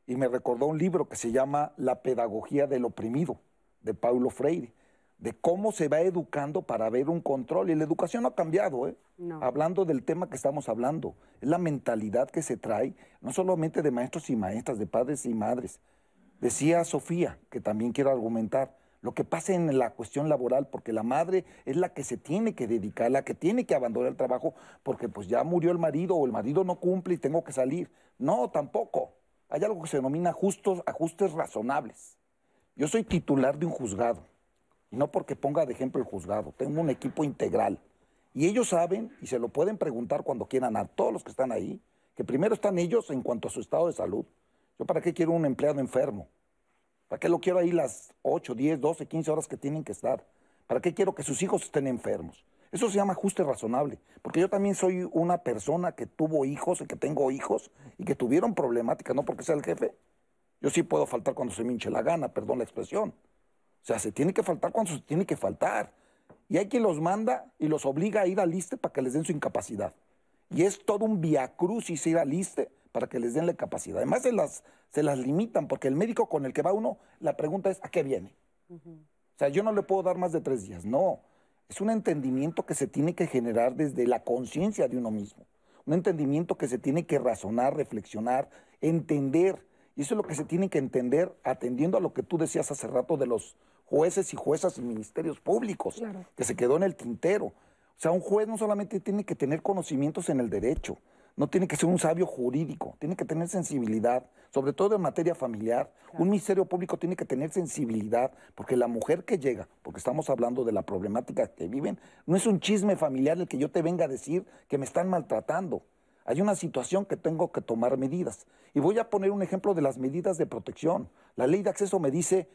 D: y me recordó un libro que se llama La pedagogía del oprimido, de Paulo Freire. De cómo se va educando para ver un control. Y la educación no ha cambiado, ¿eh? Hablando del tema que estamos hablando, es la mentalidad que se trae, no solamente de maestros y maestras, de padres y madres. Decía Sofía, que también quiero argumentar, lo que pasa en la cuestión laboral, porque la madre es la que se tiene que dedicar, la que tiene que abandonar el trabajo, porque pues ya murió el marido o el marido no cumple y tengo que salir. No, tampoco. Hay algo que se denomina justos, ajustes razonables. Yo soy titular de un juzgado, no porque ponga de ejemplo el juzgado, tengo un equipo integral. Y ellos saben, y se lo pueden preguntar cuando quieran a todos los que están ahí, que primero están ellos en cuanto a su estado de salud. ¿Yo para qué quiero un empleado enfermo? ¿Para qué lo quiero ahí las 8, 10, 12, 15 horas que tienen que estar? ¿Para qué quiero que sus hijos estén enfermos? Eso se llama ajuste razonable, porque yo también soy una persona que tuvo hijos y que tengo hijos y que tuvieron problemáticas, no porque sea el jefe. Yo sí puedo faltar cuando se me hinche la gana, perdón la expresión. O sea, se tiene que faltar cuando se tiene que faltar. Y hay quien los manda y los obliga a ir al liste para que les den su incapacidad. Y es todo un viacrucis ir al liste para que les den la capacidad. Además se las, se las limitan, porque el médico con el que va uno, la pregunta es, ¿a qué viene? O sea, yo no le puedo dar más de tres días. No, es un entendimiento que se tiene que generar desde la conciencia de uno mismo. Un entendimiento que se tiene que razonar, reflexionar, entender. Y eso es lo que se tiene que entender atendiendo a lo que tú decías hace rato de los jueces y juezas y ministerios públicos, que se quedó en el tintero. O sea, un juez no solamente tiene que tener conocimientos en el derecho, no tiene que ser un sabio jurídico, tiene que tener sensibilidad, sobre todo en materia familiar. Un ministerio público tiene que tener sensibilidad, porque la mujer que llega, porque estamos hablando de la problemática que viven, no es un chisme familiar el que yo te venga a decir que me están maltratando. Hay una situación que tengo que tomar medidas. Y voy a poner un ejemplo de las medidas de protección. La ley de acceso me dice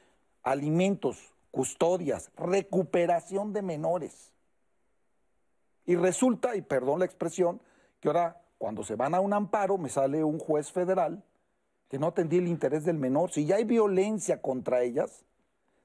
D: alimentos, custodias, recuperación de menores. Y resulta, y perdón la expresión, que ahora cuando se van a un amparo, me sale un juez federal que no atendía el interés del menor. Si ya hay violencia contra ellas,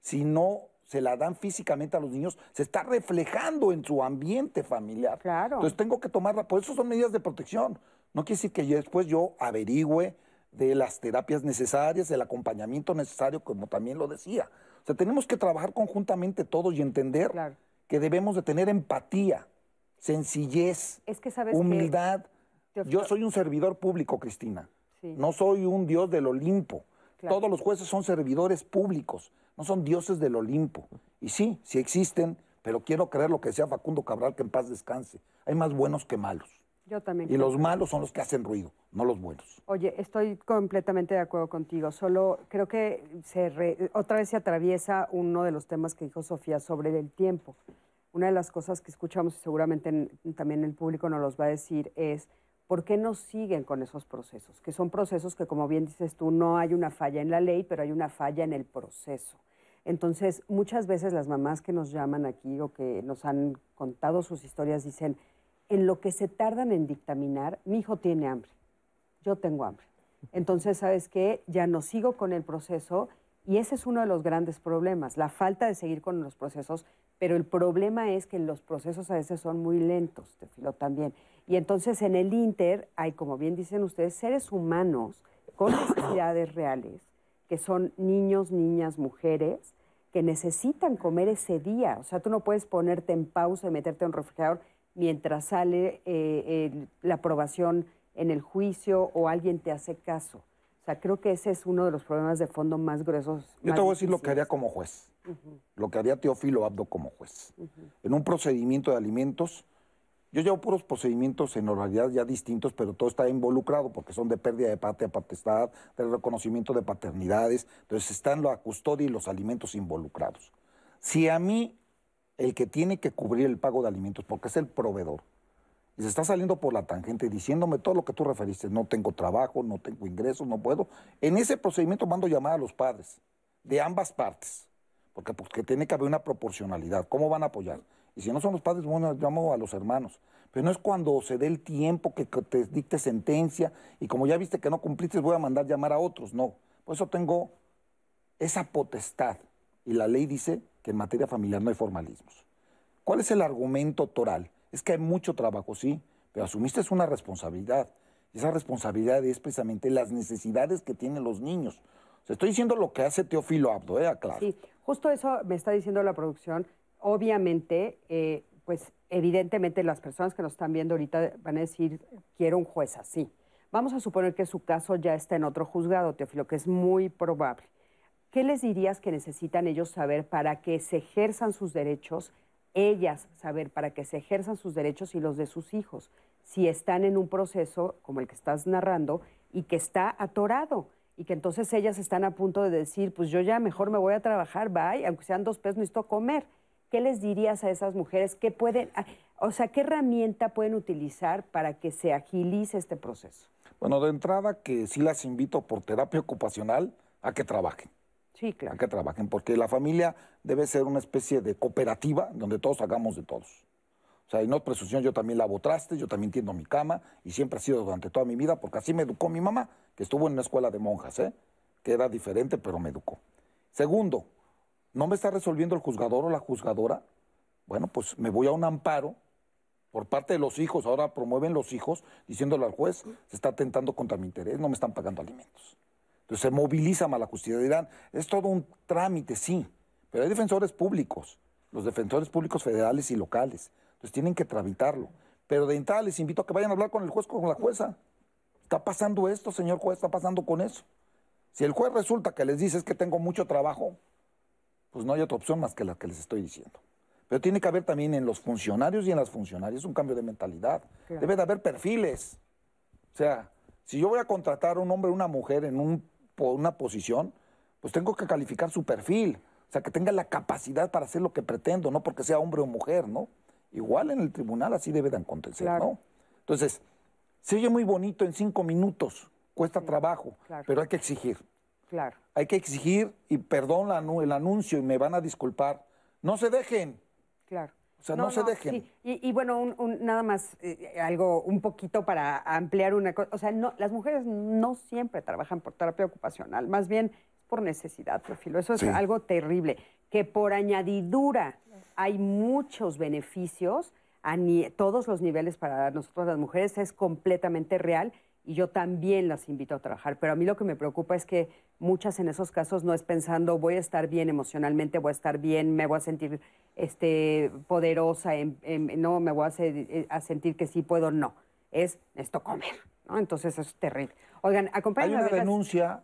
D: si no se la dan físicamente a los niños, se está reflejando en su ambiente familiar.
B: Claro.
D: Entonces tengo que tomarla, por eso son medidas de protección. No quiere decir que yo después yo averigüe de las terapias necesarias, del acompañamiento necesario, como también lo decía. O sea, tenemos que trabajar conjuntamente todos y entender que debemos de tener empatía, sencillez, humildad. Yo soy un servidor público, Cristina. No soy un dios del Olimpo. Todos los jueces son servidores públicos, no son dioses del Olimpo. Y sí, sí existen, pero quiero creer lo que decía Facundo Cabral, que en paz descanse. Hay más buenos que malos.
B: Yo también.
D: Y los malos son los que hacen ruido, no los buenos.
B: Oye, estoy completamente de acuerdo contigo. Solo creo que se otra vez se atraviesa uno de los temas que dijo Sofía sobre el tiempo. Una de las cosas que escuchamos y seguramente también el público nos los va a decir es ¿por qué no siguen con esos procesos? Que son procesos que, como bien dices tú, no hay una falla en la ley, pero hay una falla en el proceso. Entonces, muchas veces las mamás que nos llaman aquí o que nos han contado sus historias dicen, en lo que se tardan en dictaminar, mi hijo tiene hambre, yo tengo hambre. Entonces, ¿sabes qué? Ya no sigo con el proceso y ese es uno de los grandes problemas, la falta de seguir con los procesos, pero el problema es que los procesos a veces son muy lentos, te filo también. Y entonces en el Inter hay, como bien dicen ustedes, seres humanos con necesidades reales, que son niños, niñas, mujeres, que necesitan comer ese día. O sea, tú no puedes ponerte en pausa y meterte en un refrigerador mientras sale eh, la aprobación en el juicio o alguien te hace caso. O sea, creo que ese es uno de los problemas de fondo más gruesos.
D: Yo te voy a decir lo que haría como juez, lo que haría Teófilo Abdo como juez. En un procedimiento de alimentos, yo llevo puros procedimientos en oralidad ya distintos, pero todo está involucrado porque son de pérdida de patria, potestad, de reconocimiento de paternidades. Entonces están la custodia y los alimentos involucrados. Si a mí el que tiene que cubrir el pago de alimentos, porque es el proveedor, y se está saliendo por la tangente diciéndome todo lo que tú referiste, no tengo trabajo, no tengo ingresos, no puedo, en ese procedimiento mando llamar a los padres de ambas partes, porque, porque tiene que haber una proporcionalidad. ¿Cómo van a apoyar? Y si no son los padres, bueno, llamo a los hermanos. Pero no es cuando se dé el tiempo que, te dicte sentencia y como ya viste que no cumpliste, voy a mandar llamar a otros. No. Por eso tengo esa potestad. Y la ley dice que en materia familiar no hay formalismos. ¿Cuál es el argumento toral? Es que hay mucho trabajo, sí, pero asumiste una responsabilidad. Esa responsabilidad es precisamente las necesidades que tienen los niños. O estoy diciendo lo que hace Teófilo Abdo, ¿eh? Claro.
B: Sí, justo eso me está diciendo la producción. Obviamente, eh, pues evidentemente las personas que nos están viendo ahorita van a decir, quiero un juez así. Vamos a suponer que su caso ya está en otro juzgado, Teófilo, que es muy probable. ¿Qué les dirías que necesitan ellos saber para que se ejerzan sus derechos, ellas saber para que se ejerzan sus derechos y los de sus hijos, si están en un proceso como el que estás narrando y que está atorado? y que entonces ellas están a punto de decir, pues yo ya mejor me voy a trabajar, bye, aunque sean dos pesos, necesito comer. ¿Qué les dirías a esas mujeres? ¿Qué pueden, ah, o sea, qué herramienta pueden utilizar para que se agilice este proceso?
D: Bueno, de entrada que sí las invito por terapia ocupacional a que trabajen.
B: Sí, claro.
D: A que trabajen, porque la familia debe ser una especie de cooperativa donde todos hagamos de todos. O sea, y no es presunción, yo también lavo trastes, yo también tiendo mi cama, y siempre ha sido durante toda mi vida, porque así me educó mi mamá, que estuvo en una escuela de monjas, ¿eh? que era diferente, pero me educó. Segundo, ¿no me está resolviendo el juzgador o la juzgadora? Bueno, pues me voy a un amparo por parte de los hijos, ahora promueven los hijos, diciéndole al juez, se está atentando contra mi interés, no me están pagando alimentos. Entonces se moviliza mala justicia. Dirán, es todo un trámite, sí, pero hay defensores públicos, los defensores públicos federales y locales. Entonces tienen que tramitarlo. Pero de entrada les invito a que vayan a hablar con el juez, con la jueza. Está pasando esto, señor juez, está pasando con eso. Si el juez resulta que les dice es que tengo mucho trabajo, pues no hay otra opción más que la que les estoy diciendo. Pero tiene que haber también en los funcionarios y en las funcionarias un cambio de mentalidad. Debe de haber perfiles. O sea, si yo voy a contratar a un hombre o una mujer en una posición, pues tengo que calificar su perfil. O sea, que tenga la capacidad para hacer lo que pretendo, no porque sea hombre o mujer, ¿no? Igual en el tribunal así debe de acontecer, ¿no? Entonces, se oye muy bonito en cinco minutos, cuesta trabajo, pero hay que exigir.
B: Claro.
D: Hay que exigir, y perdón el anuncio, y me van a disculpar, no se dejen.
B: Claro.
D: Sea, no, se dejen.
B: Y, bueno, nada más, eh, algo un poquito para ampliar una cosa. O sea, no, las mujeres no siempre trabajan por terapia ocupacional, más bien por necesidad, Profilo. Eso es algo terrible. Que por añadidura hay muchos beneficios a todos los niveles para nosotros las mujeres, es completamente real y yo también las invito a trabajar. Pero a mí lo que me preocupa es que muchas en esos casos no es pensando voy a estar bien emocionalmente, voy a estar bien, me voy a sentir este, poderosa, no, me voy eh, a, sentir que sí puedo, no. Es esto comer, ¿no? Entonces eso es terrible. Oigan, acompáñenme.
D: Hay una denuncia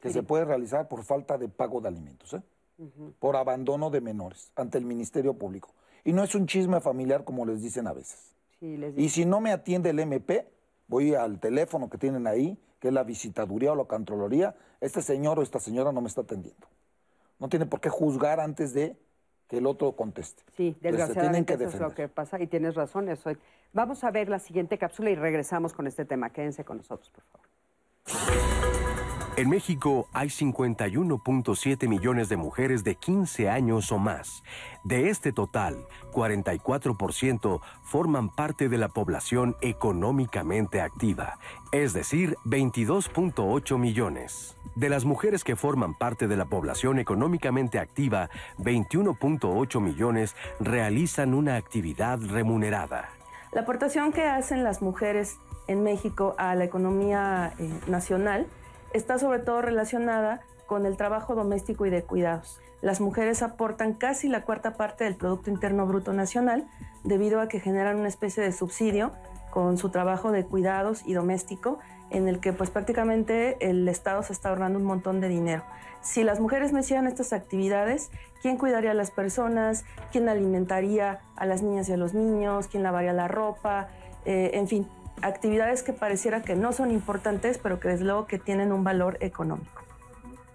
D: que se puede realizar por falta de pago de alimentos, ¿eh? por abandono de menores ante el Ministerio Público. Y no es un chisme familiar como les dicen a veces. y si no me atiende el MP, voy al teléfono que tienen ahí, que es la visitaduría o la controloría, este señor o esta señora no me está atendiendo. No tiene por qué juzgar antes de que el otro conteste.
B: Sí, desgraciadamente eso es lo que pasa y tienes razón. Eso. Vamos a ver la siguiente cápsula y regresamos con este tema. Quédense con nosotros, por favor.
A: En México hay 51.7 millones de mujeres de 15 años o más. De este total, 44% forman parte de la población económicamente activa, es decir, 22.8 millones. De las mujeres que forman parte de la población económicamente activa, 21.8 millones realizan una actividad remunerada.
I: La aportación que hacen las mujeres en México a la economía eh, nacional está sobre todo relacionada con el trabajo doméstico y de cuidados. Las mujeres aportan casi la cuarta parte del Producto Interno Bruto Nacional debido a que generan una especie de subsidio con su trabajo de cuidados y doméstico en el que pues prácticamente el Estado se está ahorrando un montón de dinero. Si las mujeres no hicieran estas actividades, ¿quién cuidaría a las personas? ¿Quién alimentaría a las niñas y a los niños? ¿Quién lavaría la ropa? Eh, en fin, actividades que pareciera que no son importantes, pero que desde luego que tienen un valor económico.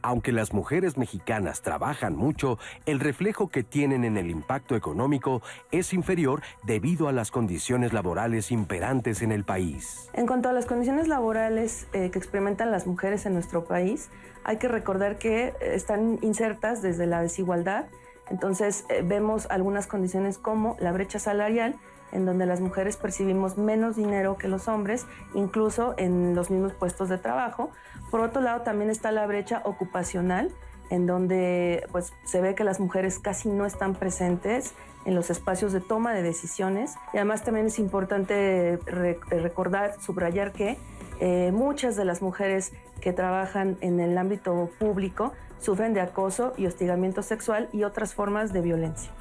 A: Aunque las mujeres mexicanas trabajan mucho, el reflejo que tienen en el impacto económico es inferior debido a las condiciones laborales imperantes en el país.
I: En cuanto a las condiciones laborales eh, que experimentan las mujeres en nuestro país, hay que recordar que están insertas desde la desigualdad. Entonces eh, vemos algunas condiciones como la brecha salarial, en donde las mujeres percibimos menos dinero que los hombres, incluso en los mismos puestos de trabajo. Por otro lado, también está la brecha ocupacional, en donde pues, se ve que las mujeres casi no están presentes en los espacios de toma de decisiones. Y además también es importante recordar, subrayar que Eh, muchas de las mujeres que trabajan en el ámbito público sufren de acoso y hostigamiento sexual y otras formas de violencia.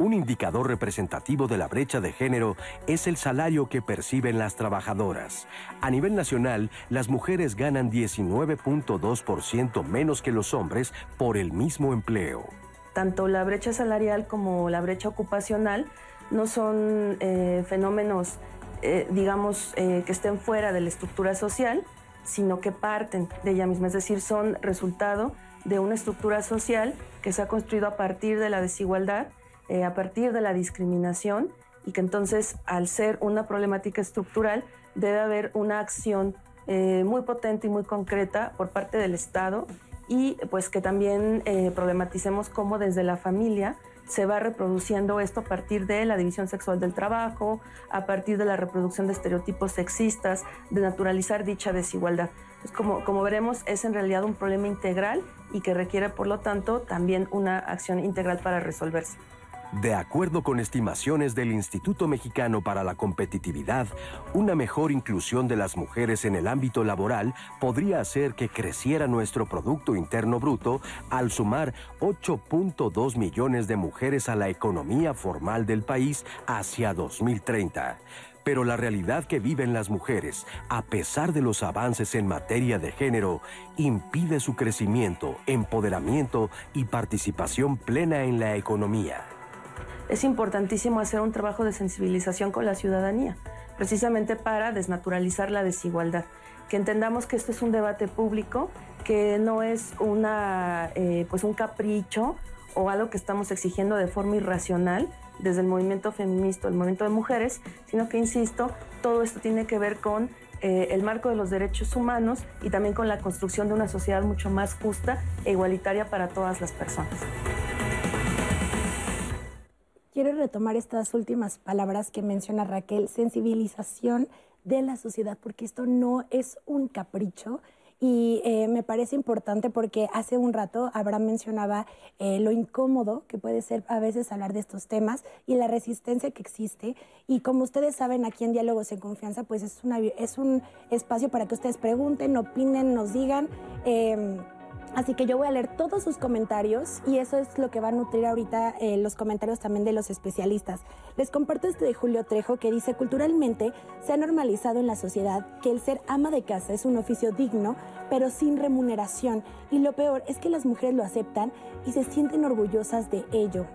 A: Un indicador representativo de la brecha de género es el salario que perciben las trabajadoras. A nivel nacional, las mujeres ganan 19.2% menos que los hombres por el mismo empleo.
I: Tanto la brecha salarial como la brecha ocupacional no son eh, fenómenos, eh, digamos, eh, que estén fuera de la estructura social, sino que parten de ella misma, es decir, son resultado de una estructura social que se ha construido a partir de la desigualdad eh, a partir de la discriminación y que entonces al ser una problemática estructural debe haber una acción eh, muy potente y muy concreta por parte del Estado y pues que también eh, problematicemos cómo desde la familia se va reproduciendo esto a partir de la división sexual del trabajo, a partir de la reproducción de estereotipos sexistas, de naturalizar dicha desigualdad. Pues como, como veremos, es en realidad un problema integral y que requiere, por lo tanto, también una acción integral para resolverse.
A: De acuerdo con estimaciones del Instituto Mexicano para la Competitividad, una mejor inclusión de las mujeres en el ámbito laboral podría hacer que creciera nuestro Producto Interno Bruto al sumar 8.2 millones de mujeres a la economía formal del país hacia 2030. Pero la realidad que viven las mujeres, a pesar de los avances en materia de género, impide su crecimiento, empoderamiento y participación plena en la economía
I: es importantísimo hacer un trabajo de sensibilización con la ciudadanía, precisamente para desnaturalizar la desigualdad. Que entendamos que esto es un debate público, que no es una, eh, pues un capricho o algo que estamos exigiendo de forma irracional desde el movimiento feminista, el movimiento de mujeres, sino que, insisto, todo esto tiene que ver con eh, el marco de los derechos humanos y también con la construcción de una sociedad mucho más justa e igualitaria para todas las personas
C: quiero retomar estas últimas palabras que menciona Raquel, sensibilización de la sociedad, porque esto no es un capricho. Y eh, me parece importante porque hace un rato Abraham mencionaba eh, lo incómodo que puede ser a veces hablar de estos temas y la resistencia que existe. Y como ustedes saben, aquí en Diálogos en Confianza, pues es, una, es un espacio para que ustedes pregunten, opinen, nos digan. Eh, Así que yo voy a leer todos sus comentarios y eso es lo que va a nutrir ahorita eh, los comentarios también de los especialistas. Les comparto este de Julio Trejo que dice, culturalmente se ha normalizado en la sociedad que el ser ama de casa es un oficio digno, pero sin remuneración. Y lo peor es que las mujeres lo aceptan y se sienten orgullosas de ello.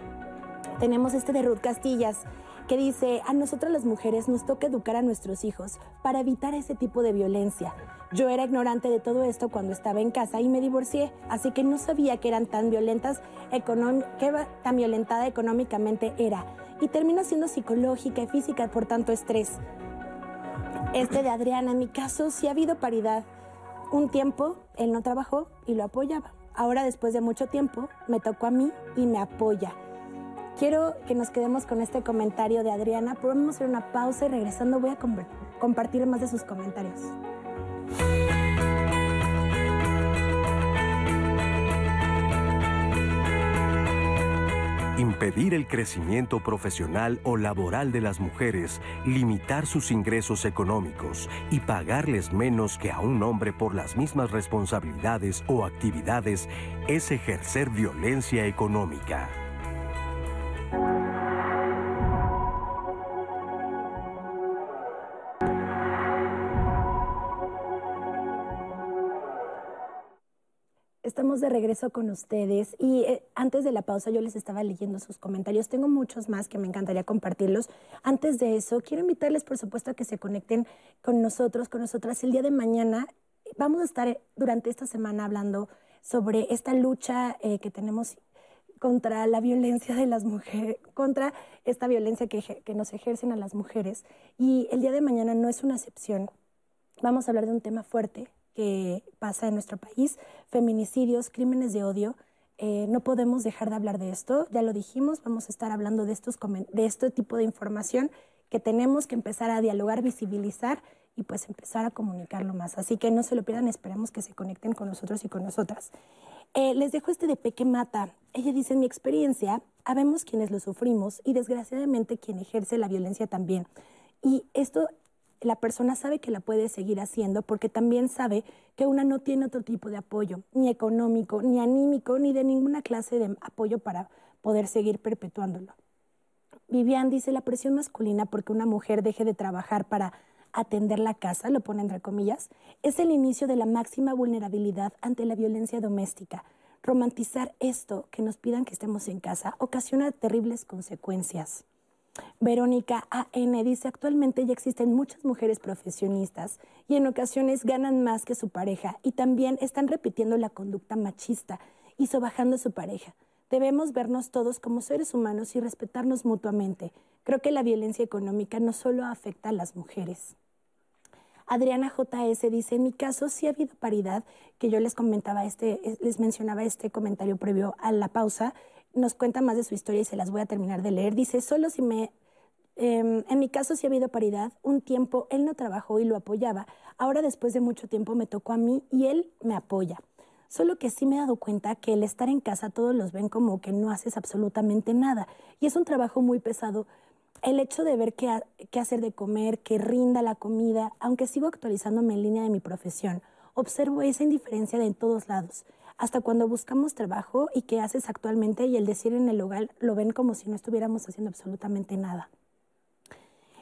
C: Tenemos este de Ruth Castillas que dice, a nosotras las mujeres nos toca educar a nuestros hijos para evitar ese tipo de violencia. Yo era ignorante de todo esto cuando estaba en casa y me divorcié, así que no sabía que eran tan violentas, que tan violentada económicamente era. Y termina siendo psicológica y física por tanto estrés. Este de Adriana, en mi caso sí ha habido paridad. Un tiempo él no trabajó y lo apoyaba. Ahora después de mucho tiempo me tocó a mí y me apoya. Quiero que nos quedemos con este comentario de Adriana, a hacer una pausa y regresando voy a compartir más de sus comentarios.
A: Impedir el crecimiento profesional o laboral de las mujeres, limitar sus ingresos económicos y pagarles menos que a un hombre por las mismas responsabilidades o actividades es ejercer violencia económica.
C: Estamos de regreso con ustedes y eh, antes de la pausa yo les estaba leyendo sus comentarios. Tengo muchos más que me encantaría compartirlos. Antes de eso, quiero invitarles, por supuesto, a que se conecten con nosotros, con nosotras. El día de mañana vamos a estar eh, durante esta semana hablando sobre esta lucha eh, que tenemos contra la violencia de las mujeres, contra esta violencia que nos ejercen a las mujeres. Y el día de mañana no es una excepción. Vamos a hablar de un tema fuerte, que pasa en nuestro país, feminicidios, crímenes de odio. Eh, no podemos dejar de hablar de esto, ya lo dijimos, vamos a estar hablando de, estos, de este tipo de información que tenemos que empezar a dialogar, visibilizar y pues empezar a comunicarlo más. Así que no se lo pierdan, esperemos que se conecten con nosotros y con nosotras. Eh, les dejo este de Peque Mata. Ella dice, en mi experiencia, habemos quienes lo sufrimos y desgraciadamente quien ejerce la violencia también. Y esto la persona sabe que la puede seguir haciendo porque también sabe que una no tiene otro tipo de apoyo, ni económico, ni anímico, ni de ninguna clase de apoyo para poder seguir perpetuándolo. Vivian dice la presión masculina porque una mujer deje de trabajar para atender la casa, lo pone entre comillas, es el inicio de la máxima vulnerabilidad ante la violencia doméstica. Romantizar esto, que nos pidan que estemos en casa, ocasiona terribles consecuencias. Verónica AN dice, actualmente ya existen muchas mujeres profesionistas y en ocasiones ganan más que su pareja y también están repitiendo la conducta machista y sobajando a su pareja. Debemos vernos todos como seres humanos y respetarnos mutuamente. Creo que la violencia económica no solo afecta a las mujeres. Adriana JS dice, en mi caso sí ha habido paridad, que yo les comentaba este, les mencionaba este comentario previo a la pausa, nos cuenta más de su historia y se las voy a terminar de leer. Dice, solo si me... Em, en mi caso sí ha habido paridad. Un tiempo él no trabajó y lo apoyaba. Ahora después de mucho tiempo me tocó a mí y él me apoya. Solo que sí me he dado cuenta que el estar en casa todos los ven como que no haces absolutamente nada. Y es un trabajo muy pesado. El hecho de ver qué, qué hacer de comer, que rinda la comida, aunque sigo actualizándome en línea de mi profesión, observo esa indiferencia de en todos lados hasta cuando buscamos trabajo y qué haces actualmente y el decir en el hogar lo ven como si no estuviéramos haciendo absolutamente nada.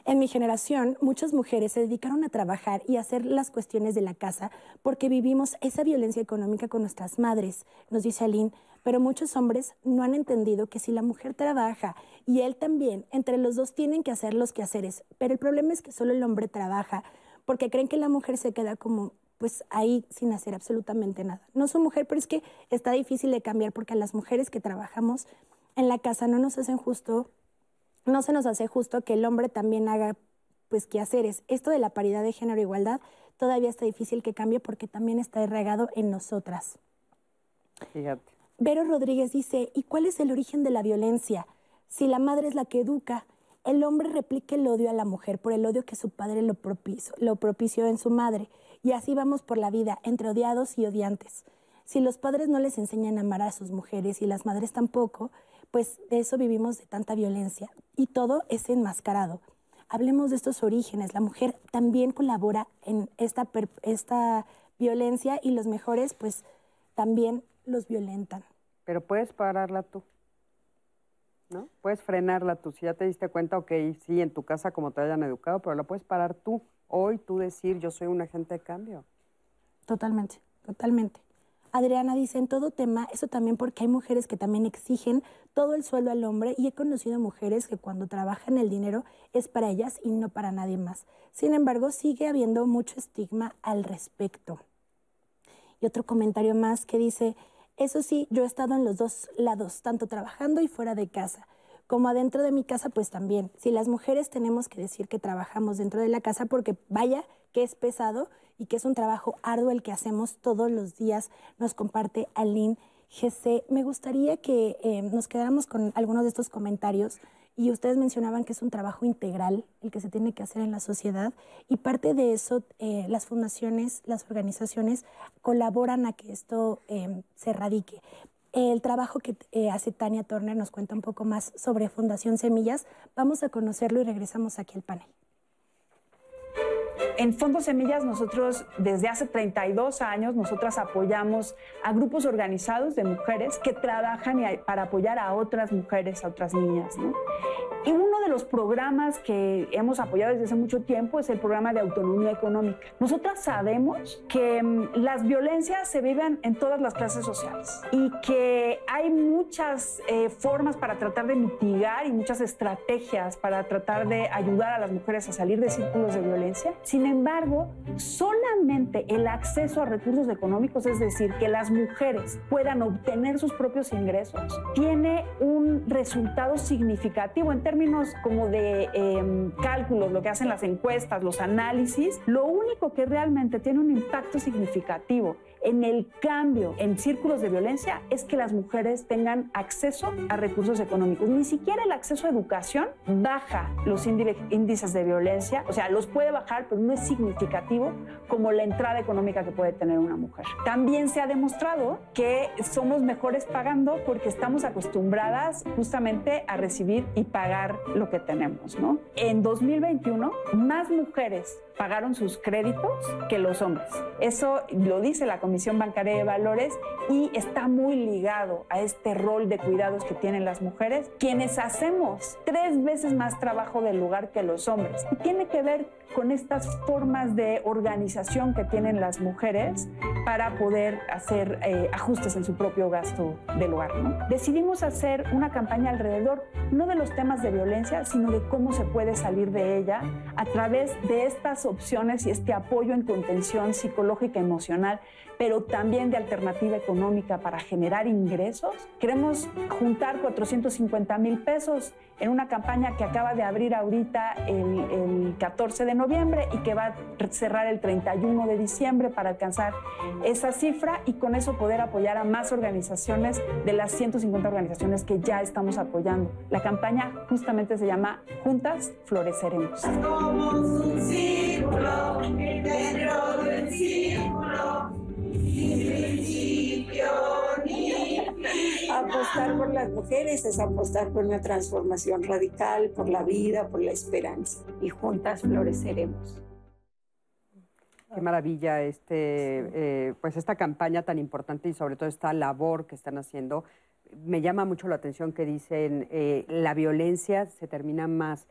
C: En mi generación, muchas mujeres se dedicaron a trabajar y a hacer las cuestiones de la casa porque vivimos esa violencia económica con nuestras madres, nos dice Aline, pero muchos hombres no han entendido que si la mujer trabaja y él también, entre los dos tienen que hacer los quehaceres, pero el problema es que solo el hombre trabaja porque creen que la mujer se queda como pues ahí sin hacer absolutamente nada. No soy mujer, pero es que está difícil de cambiar porque a las mujeres que trabajamos en la casa no nos hacen justo, no se nos hace justo que el hombre también haga pues quehaceres. Esto de la paridad de género e igualdad todavía está difícil que cambie porque también está regado en nosotras.
B: Fíjate.
C: Vero Rodríguez dice, ¿y cuál es el origen de la violencia? Si la madre es la que educa, el hombre replica el odio a la mujer por el odio que su padre lo propició, lo propició en su madre. Y así vamos por la vida, entre odiados y odiantes. Si los padres no les enseñan a amar a sus mujeres y las madres tampoco, pues de eso vivimos de tanta violencia. Y todo es enmascarado. Hablemos de estos orígenes. La mujer también colabora en esta, esta violencia y los mejores pues también los violentan.
B: Pero puedes pararla tú. Puedes frenarla tú. Si ya te diste cuenta, ok, sí, en tu casa como te hayan educado, pero la puedes parar tú hoy tú decir yo soy un agente de cambio.
C: Totalmente, totalmente. Adriana dice, en todo tema, eso también porque hay mujeres que también exigen todo el sueldo al hombre y he conocido mujeres que cuando trabajan el dinero es para ellas y no para nadie más. Sin embargo, sigue habiendo mucho estigma al respecto. Y otro comentario más que dice, eso sí, yo he estado en los dos lados, tanto trabajando y fuera de casa como adentro de mi casa, pues también. Si las mujeres tenemos que decir que trabajamos dentro de la casa, porque vaya que es pesado y que es un trabajo arduo el que hacemos todos los días, nos comparte Aline GC. Me gustaría que eh, nos quedáramos con algunos de estos comentarios. Y ustedes mencionaban que es un trabajo integral el que se tiene que hacer en la sociedad y parte de eso eh, las fundaciones, las organizaciones colaboran a que esto eh, se erradique. El trabajo que eh, hace Tania Turner nos cuenta un poco más sobre Fundación Semillas. Vamos a conocerlo y regresamos aquí al panel.
J: En Fondo Semillas nosotros desde hace 32 años nosotras apoyamos a grupos organizados de mujeres que trabajan para apoyar a otras mujeres, a otras niñas. Y uno de los programas que hemos apoyado desde hace mucho tiempo es el programa de autonomía económica. Nosotras sabemos que mm, las violencias se viven en todas las clases sociales y que hay muchas eh, formas para tratar de mitigar y muchas estrategias para tratar de ayudar a las mujeres a salir de círculos de violencia. Sin embargo, solamente el acceso a recursos económicos, es decir, que las mujeres puedan obtener sus propios ingresos, tiene un resultado significativo en términos como de em, cálculos, lo que hacen las encuestas, los análisis. Lo único que realmente tiene un impacto significativo en el cambio en círculos de violencia es que las mujeres tengan acceso a recursos económicos. Ni siquiera el acceso a educación baja los índices de violencia, o sea, los puede bajar, pero no es significativo como la entrada económica que puede tener una mujer. También se ha demostrado que somos mejores pagando porque estamos acostumbradas justamente a recibir y pagar lo que tenemos, ¿no? En 2021, más mujeres pagaron sus créditos que los hombres. Eso lo dice la Comisión Bancaria de Valores y está muy ligado a este rol de cuidados que tienen las mujeres, quienes hacemos tres veces más trabajo del lugar que los hombres. Y tiene que ver con estas formas de organización que tienen las mujeres para poder hacer eh, ajustes en su propio gasto del hogar. Decidimos hacer una campaña alrededor no de los temas de violencia, sino de cómo se puede salir de ella a través de estas opciones y este apoyo en contención psicológica emocional pero también de alternativa económica para generar ingresos. Queremos juntar 450 mil pesos en una campaña que acaba de abrir ahorita el, el, 14 de noviembre y que va a cerrar el 31 de diciembre para alcanzar esa cifra y con eso poder apoyar a más organizaciones de las 150 organizaciones que ya estamos apoyando. La campaña justamente se llama Juntas Floreceremos. Somos un círculo dentro del círculo.
K: Apostar por las mujeres es apostar por una transformación radical, por la vida, por la esperanza. Y juntas floreceremos.
B: Qué maravilla este, eh, pues esta campaña tan importante y sobre todo esta labor que están haciendo. Me llama mucho la atención que dicen eh, la violencia se termina más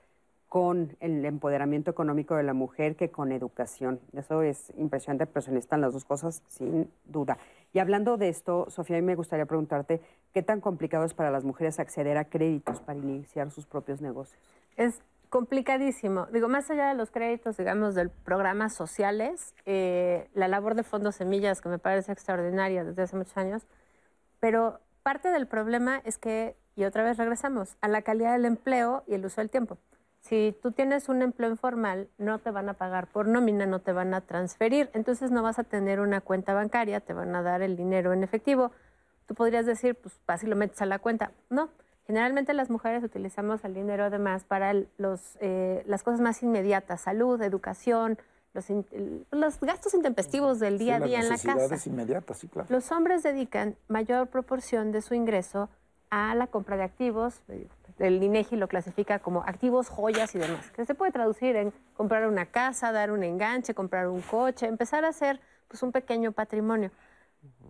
B: con el empoderamiento económico de la mujer que con educación. Eso es impresionante, pero se necesitan las dos cosas sin duda. Y hablando de esto, Sofía, a mí me gustaría preguntarte, ¿qué tan complicado es para las mujeres acceder a créditos para iniciar sus propios negocios?
E: Es complicadísimo. Digo, más allá de los créditos, digamos, del programas sociales, eh, la labor de Fondos Semillas, que me parece extraordinaria desde hace muchos años, pero parte del problema es que, y otra vez regresamos, a la calidad del empleo y el uso del tiempo. Si tú tienes un empleo informal, no te van a pagar por nómina, no te van a transferir, entonces no vas a tener una cuenta bancaria, te van a dar el dinero en efectivo. Tú podrías decir, pues fácil lo metes a la cuenta. No, generalmente las mujeres utilizamos el dinero además para los, eh, las cosas más inmediatas, salud, educación, los, los, gastos intempestivos del día a día en la casa.
D: inmediatas, sí, claro.
E: Los hombres dedican mayor proporción de su ingreso a la compra de activos, el INEGI lo clasifica como activos, joyas y demás, que se puede traducir en comprar una casa, dar un enganche, comprar un coche, empezar a hacer pues un pequeño patrimonio.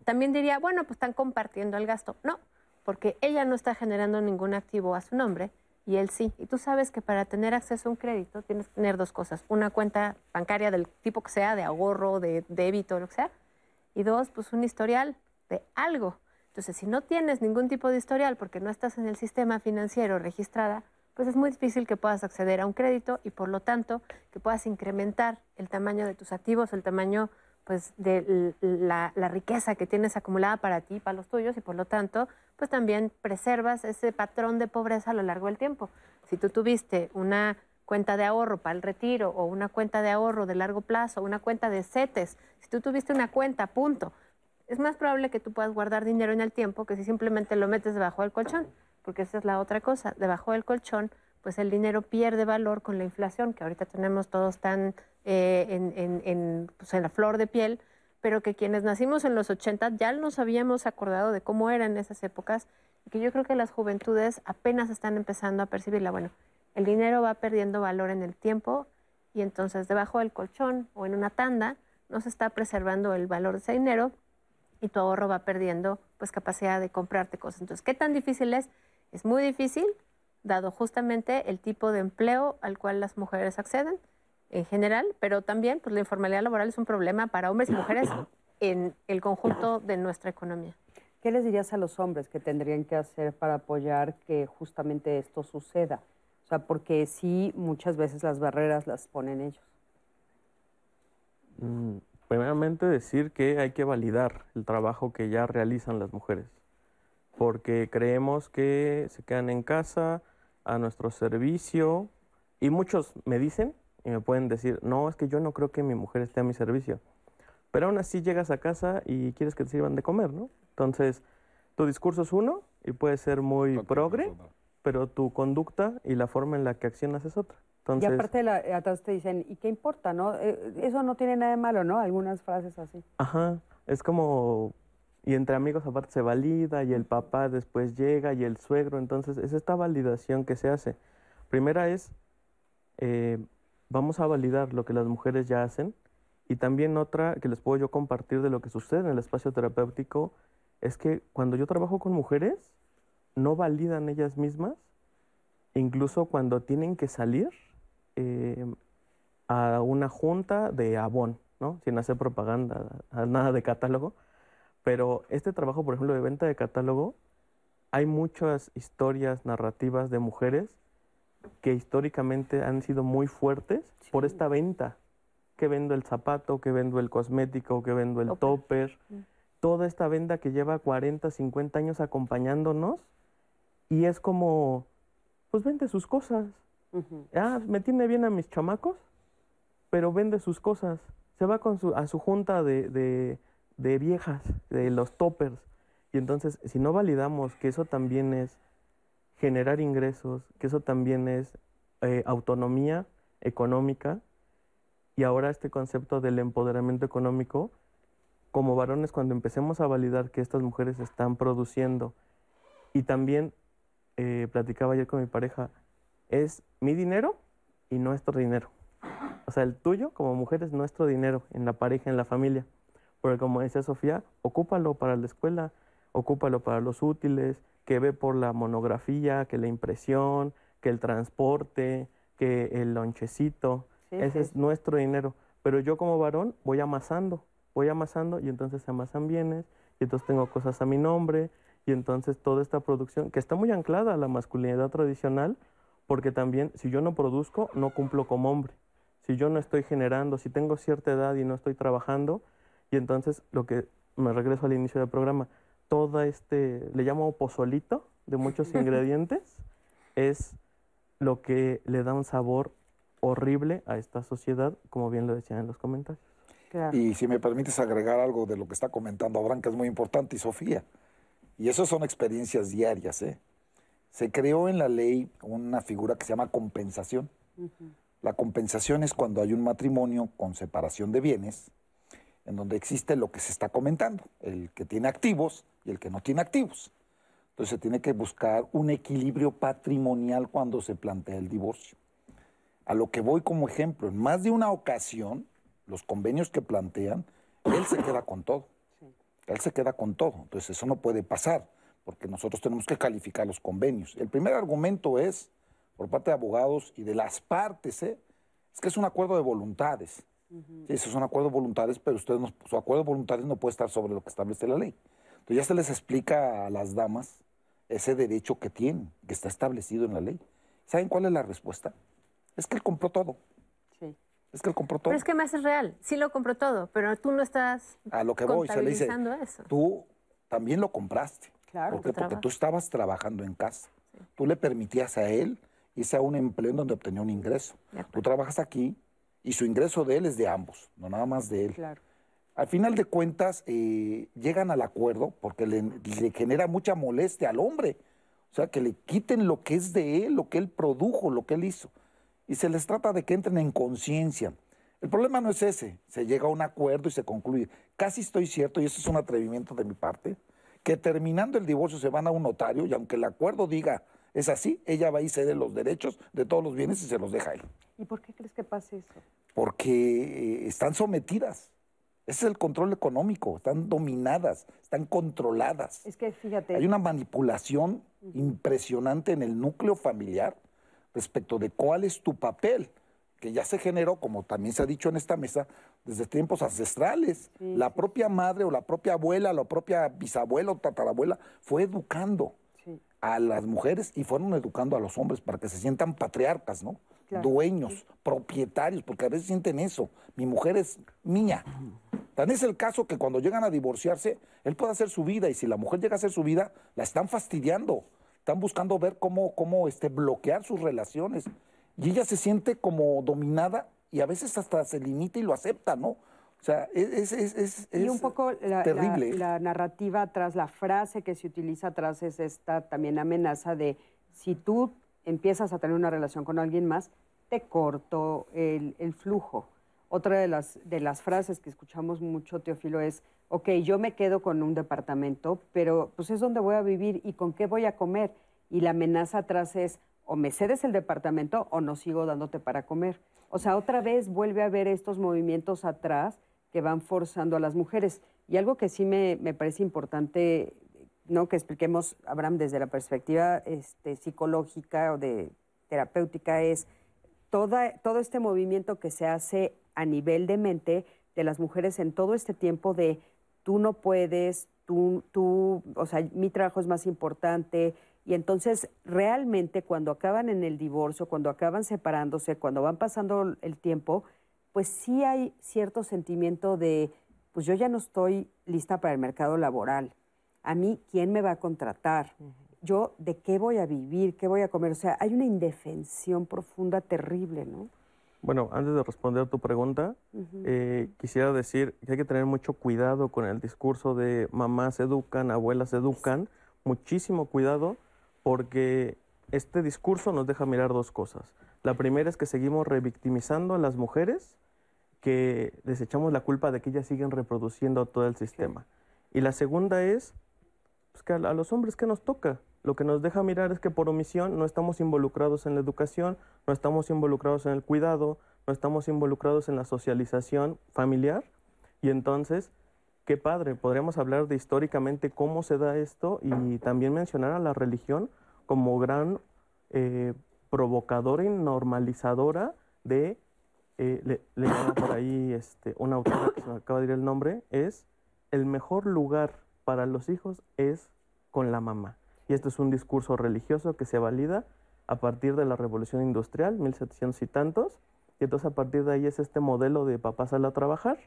E: También diría, bueno, pues están compartiendo el gasto. No, porque ella no está generando ningún activo a su nombre y él sí. Y tú sabes que para tener acceso a un crédito tienes que tener dos cosas. Una cuenta bancaria del tipo que sea, de ahorro, de débito, lo que sea. Y dos, pues un historial de algo. Entonces, si no tienes ningún tipo de historial porque no estás en el sistema financiero registrada, pues es muy difícil que puedas acceder a un crédito y por lo tanto que puedas incrementar el tamaño de tus activos, el tamaño pues de la, riqueza que tienes acumulada para ti, para los tuyos y por lo tanto pues también preservas ese patrón de pobreza a lo largo del tiempo. Si tú tuviste una cuenta de ahorro para el retiro o una cuenta de ahorro de largo plazo, una cuenta de CETES, si tú tuviste una cuenta, punto, es más probable que tú puedas guardar dinero en el tiempo que si simplemente lo metes debajo del colchón, porque esa es la otra cosa. Debajo del colchón, pues el dinero pierde valor con la inflación, que ahorita tenemos todos tan eh, en, pues, en, la flor de piel, pero que quienes nacimos en los 80 ya nos habíamos acordado de cómo eran esas épocas y que yo creo que las juventudes apenas están empezando a percibirla. Bueno, el dinero va perdiendo valor en el tiempo y entonces debajo del colchón o en una tanda no se está preservando el valor de ese dinero y tu ahorro va perdiendo pues capacidad de comprarte cosas. Entonces, ¿qué tan difícil es? Es muy difícil, dado justamente el tipo de empleo al cual las mujeres acceden en general, pero también pues la informalidad laboral es un problema para hombres y mujeres en el conjunto de nuestra economía.
B: ¿Qué les dirías a los hombres que tendrían que hacer para apoyar que justamente esto suceda? O sea, porque sí, muchas veces las barreras las ponen ellos.
F: Mm, primeramente decir que hay que validar el trabajo que ya realizan las mujeres, porque creemos que se quedan en casa a nuestro servicio y muchos me dicen y me pueden decir, no, es que yo no creo que mi mujer esté a mi servicio, pero aún así llegas a casa y quieres que te sirvan de comer, ¿no? Entonces, tu discurso es uno y puede ser muy progre, pero tu conducta y la forma en la que accionas es otra
B: y aparte de la, atrás te dicen, ¿y qué importa, no? Eh, eso no tiene nada de malo, ¿no? Algunas frases así.
F: Ajá, es como, y entre amigos aparte se valida, y el papá después llega, y el suegro, entonces es esta validación que se hace. Primera es, eh, vamos a validar lo que las mujeres ya hacen y también otra que les puedo yo compartir de lo que sucede en el espacio terapéutico es que cuando yo trabajo con mujeres, no validan ellas mismas, incluso cuando tienen que salir eh, a una junta de Avon, ¿no? sin hacer propaganda, nada de catálogo. Pero este trabajo, por ejemplo, de venta de catálogo, hay muchas historias narrativas de mujeres que históricamente han sido muy fuertes por esta venta. Que vendo el zapato, que vendo el cosmético, que vendo el topper. Mm. Toda esta venta que lleva 40, 50 años acompañándonos y es como, pues vende sus cosas. Ah, me tiene bien a mis chamacos, pero vende sus cosas. Se va con su, a su junta de, de, viejas, de los toppers. Y entonces, si no validamos que eso también es generar ingresos, que eso también es eh, autonomía económica, y ahora este concepto del empoderamiento económico, como varones, cuando empecemos a validar que estas mujeres están produciendo, y también eh, platicaba ayer con mi pareja, es mi dinero y nuestro dinero. O sea, el tuyo como mujer es nuestro dinero en la pareja, en la familia. Porque como decía Sofía, ocúpalo para la escuela, ocúpalo para los útiles, que ve por la monografía, que la impresión, que el transporte, que el lonchecito. Ese es nuestro dinero. Pero yo como varón voy amasando, voy amasando y entonces se amasan bienes y entonces tengo cosas a mi nombre y entonces toda esta producción, que está muy anclada a la masculinidad tradicional, porque también si yo no produzco, no cumplo como hombre. Si yo no estoy generando, si tengo cierta edad y no estoy trabajando, y entonces lo que me regreso al inicio del programa, todo este, le llamo pozolito de muchos ingredientes, es lo que le da un sabor horrible a esta sociedad, como bien lo decían en los comentarios.
D: Y si me permites agregar algo de lo que está comentando Abraham, que es muy importante, y Sofía. Y eso son experiencias diarias. ¿eh? Se creó en la ley una figura que se llama compensación. La compensación es cuando hay un matrimonio con separación de bienes, en donde existe lo que se está comentando, el que tiene activos y el que no tiene activos. Entonces se tiene que buscar un equilibrio patrimonial cuando se plantea el divorcio. A lo que voy como ejemplo, en más de una ocasión, los convenios que plantean, él se queda con todo. Él se queda con todo. Entonces eso no puede pasar, porque nosotros tenemos que calificar los convenios. El primer argumento es, por parte de abogados y de las partes, ¿eh? es que es un acuerdo de voluntades. sí, eso es un acuerdo de voluntades, pero usted su acuerdo de voluntades no puede estar sobre lo que establece la ley. Entonces ya se les explica a las damas ese derecho que tienen, que está establecido en la ley. ¿Saben cuál es la respuesta? Es que él compró todo. Es que él compró todo.
E: Pero es que me haces real. Sí lo compró todo, pero tú no estás
D: A lo que voy, se le dice, tú también lo compraste. Claro. Porque tú estabas trabajando en casa. Tú le permitías a él irse a un empleo en donde obtenía un ingreso. Tú trabajas aquí y su ingreso de él es de ambos, no nada más de él. Claro. Al final de cuentas, eh, llegan al acuerdo porque le, le genera mucha molestia al hombre. O sea, que le quiten lo que es de él, lo que él produjo, lo que él hizo y se les trata de que entren en conciencia. El problema no es ese, se llega a un acuerdo y se concluye. Casi estoy cierto, y eso es un atrevimiento de mi parte, que terminando el divorcio se van a un notario y aunque el acuerdo diga es así, ella va y cede los derechos de todos los bienes y se los deja a él.
B: ¿Y por qué crees que pase eso?
D: Porque eh, están sometidas. Ese es el control económico, están dominadas, están controladas.
B: Es que fíjate.
D: Hay una manipulación impresionante en el núcleo familiar respecto de cuál es tu papel, que ya se generó, como también se ha dicho en esta mesa, desde tiempos ancestrales. la propia madre o la propia abuela, la propia bisabuela o tatarabuela fue educando a las mujeres y fueron educando a los hombres para que se sientan patriarcas, ¿no? Dueños, propietarios, porque a veces sienten eso. Mi mujer es mía. Tan es el caso que cuando llegan a divorciarse, él puede hacer su vida y si la mujer llega a hacer su vida, la están fastidiando están buscando ver cómo, cómo este, bloquear sus relaciones. Y ella se siente como dominada y a veces hasta se limita y lo acepta, ¿no? O sea, es, es, es,
B: y un poco la, terrible. La, narrativa tras la frase que se utiliza atrás es esta también amenaza de si tú empiezas a tener una relación con alguien más, te corto el, el flujo. Otra de las, de las frases que escuchamos mucho, Teófilo, es ok, yo me quedo con un departamento, pero pues es donde voy a vivir y con qué voy a comer. Y la amenaza atrás es, o me cedes el departamento o no sigo dándote para comer. O sea, otra vez vuelve a haber estos movimientos atrás que van forzando a las mujeres. Y algo que sí me, parece importante ¿no? que expliquemos, Abraham, desde la perspectiva este, psicológica o de terapéutica es toda, todo este movimiento que se hace a nivel de mente de las mujeres en todo este tiempo de tú no puedes, tú, tú, o sea, mi trabajo es más importante. Y entonces realmente cuando acaban en el divorcio, cuando acaban separándose, cuando van pasando el tiempo, pues sí hay cierto sentimiento de, pues yo ya no estoy lista para el mercado laboral. A mí, ¿quién me va a contratar? Yo, ¿de qué voy a vivir? ¿Qué voy a comer? O sea, hay una indefensión profunda terrible, ¿no?
F: Bueno, antes de responder tu pregunta, eh, quisiera decir que hay que tener mucho cuidado con el discurso de mamás educan, abuelas educan, muchísimo cuidado porque este discurso nos deja mirar dos cosas. La primera es que seguimos revictimizando a las mujeres, que les echamos la culpa de que ellas siguen reproduciendo todo el sistema. Y la segunda es pues, que a, a los hombres, ¿qué nos toca? lo que nos deja mirar es que por omisión no estamos involucrados en la educación, no estamos involucrados en el cuidado, no estamos involucrados en la socialización familiar. Y entonces, qué padre, podríamos hablar de históricamente cómo se da esto y también mencionar a la religión como gran eh, provocadora y normalizadora de, eh, le, le por ahí este, una autora que se me acaba de decir el nombre, es el mejor lugar para los hijos es con la mamá. Y esto es un discurso religioso que se valida a partir de la revolución industrial, 1700 y tantos. Y entonces a partir de ahí es este modelo de papá sale a trabajar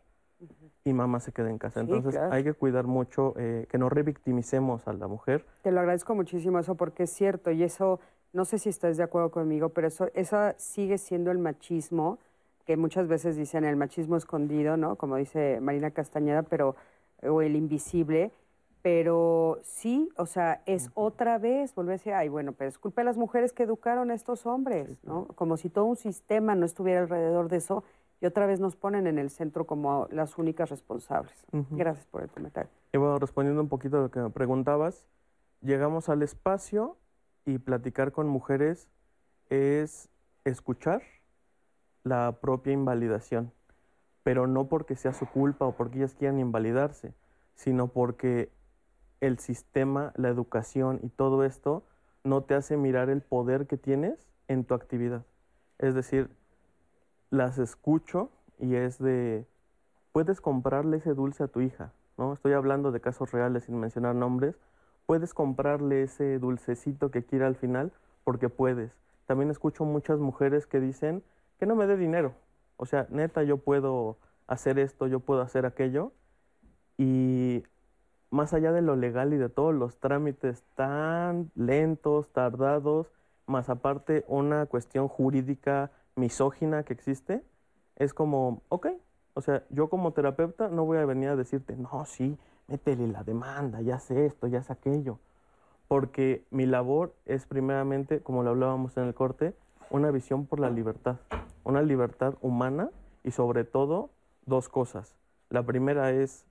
F: y mamá se queda en casa. Entonces hay que cuidar mucho eh, que no revictimicemos a la mujer.
B: Te lo agradezco muchísimo eso porque es cierto y eso, no sé si estás de acuerdo conmigo, pero eso, eso sigue siendo el machismo, que muchas veces dicen el machismo escondido, ¿no? Como dice Marina Castañeda, pero, o el invisible, pero sí, o sea, es otra vez volver a decir, ay, bueno, pero es culpa de las mujeres que educaron a estos hombres, ¿no? Como si todo un sistema no estuviera alrededor de eso y otra vez nos ponen en el centro como las únicas responsables. Gracias por el comentario.
F: Y bueno, respondiendo un poquito a lo que me preguntabas, llegamos al espacio y platicar con mujeres es escuchar la propia invalidación, pero no porque sea su culpa o porque ellas quieran invalidarse, sino porque el sistema, la educación y todo esto no te hace mirar el poder que tienes en tu actividad. Es decir, las escucho y es de, puedes comprarle ese dulce a tu hija, ¿no? Estoy hablando de casos reales sin mencionar nombres. Puedes comprarle ese dulcecito que quiera al final porque puedes. También escucho muchas mujeres que dicen que no me dé dinero. O sea, neta, yo puedo hacer esto, yo puedo hacer aquello. Y más allá de lo legal y de todos los trámites tan lentos, tardados, más aparte una cuestión jurídica misógina que existe, es como, ok, o sea, yo como terapeuta no voy a venir a decirte, no, sí, métele la demanda, ya sé esto, ya sé aquello, porque mi labor es primeramente, como lo hablábamos en el corte, una visión por la libertad, una libertad humana y sobre todo dos cosas. La primera es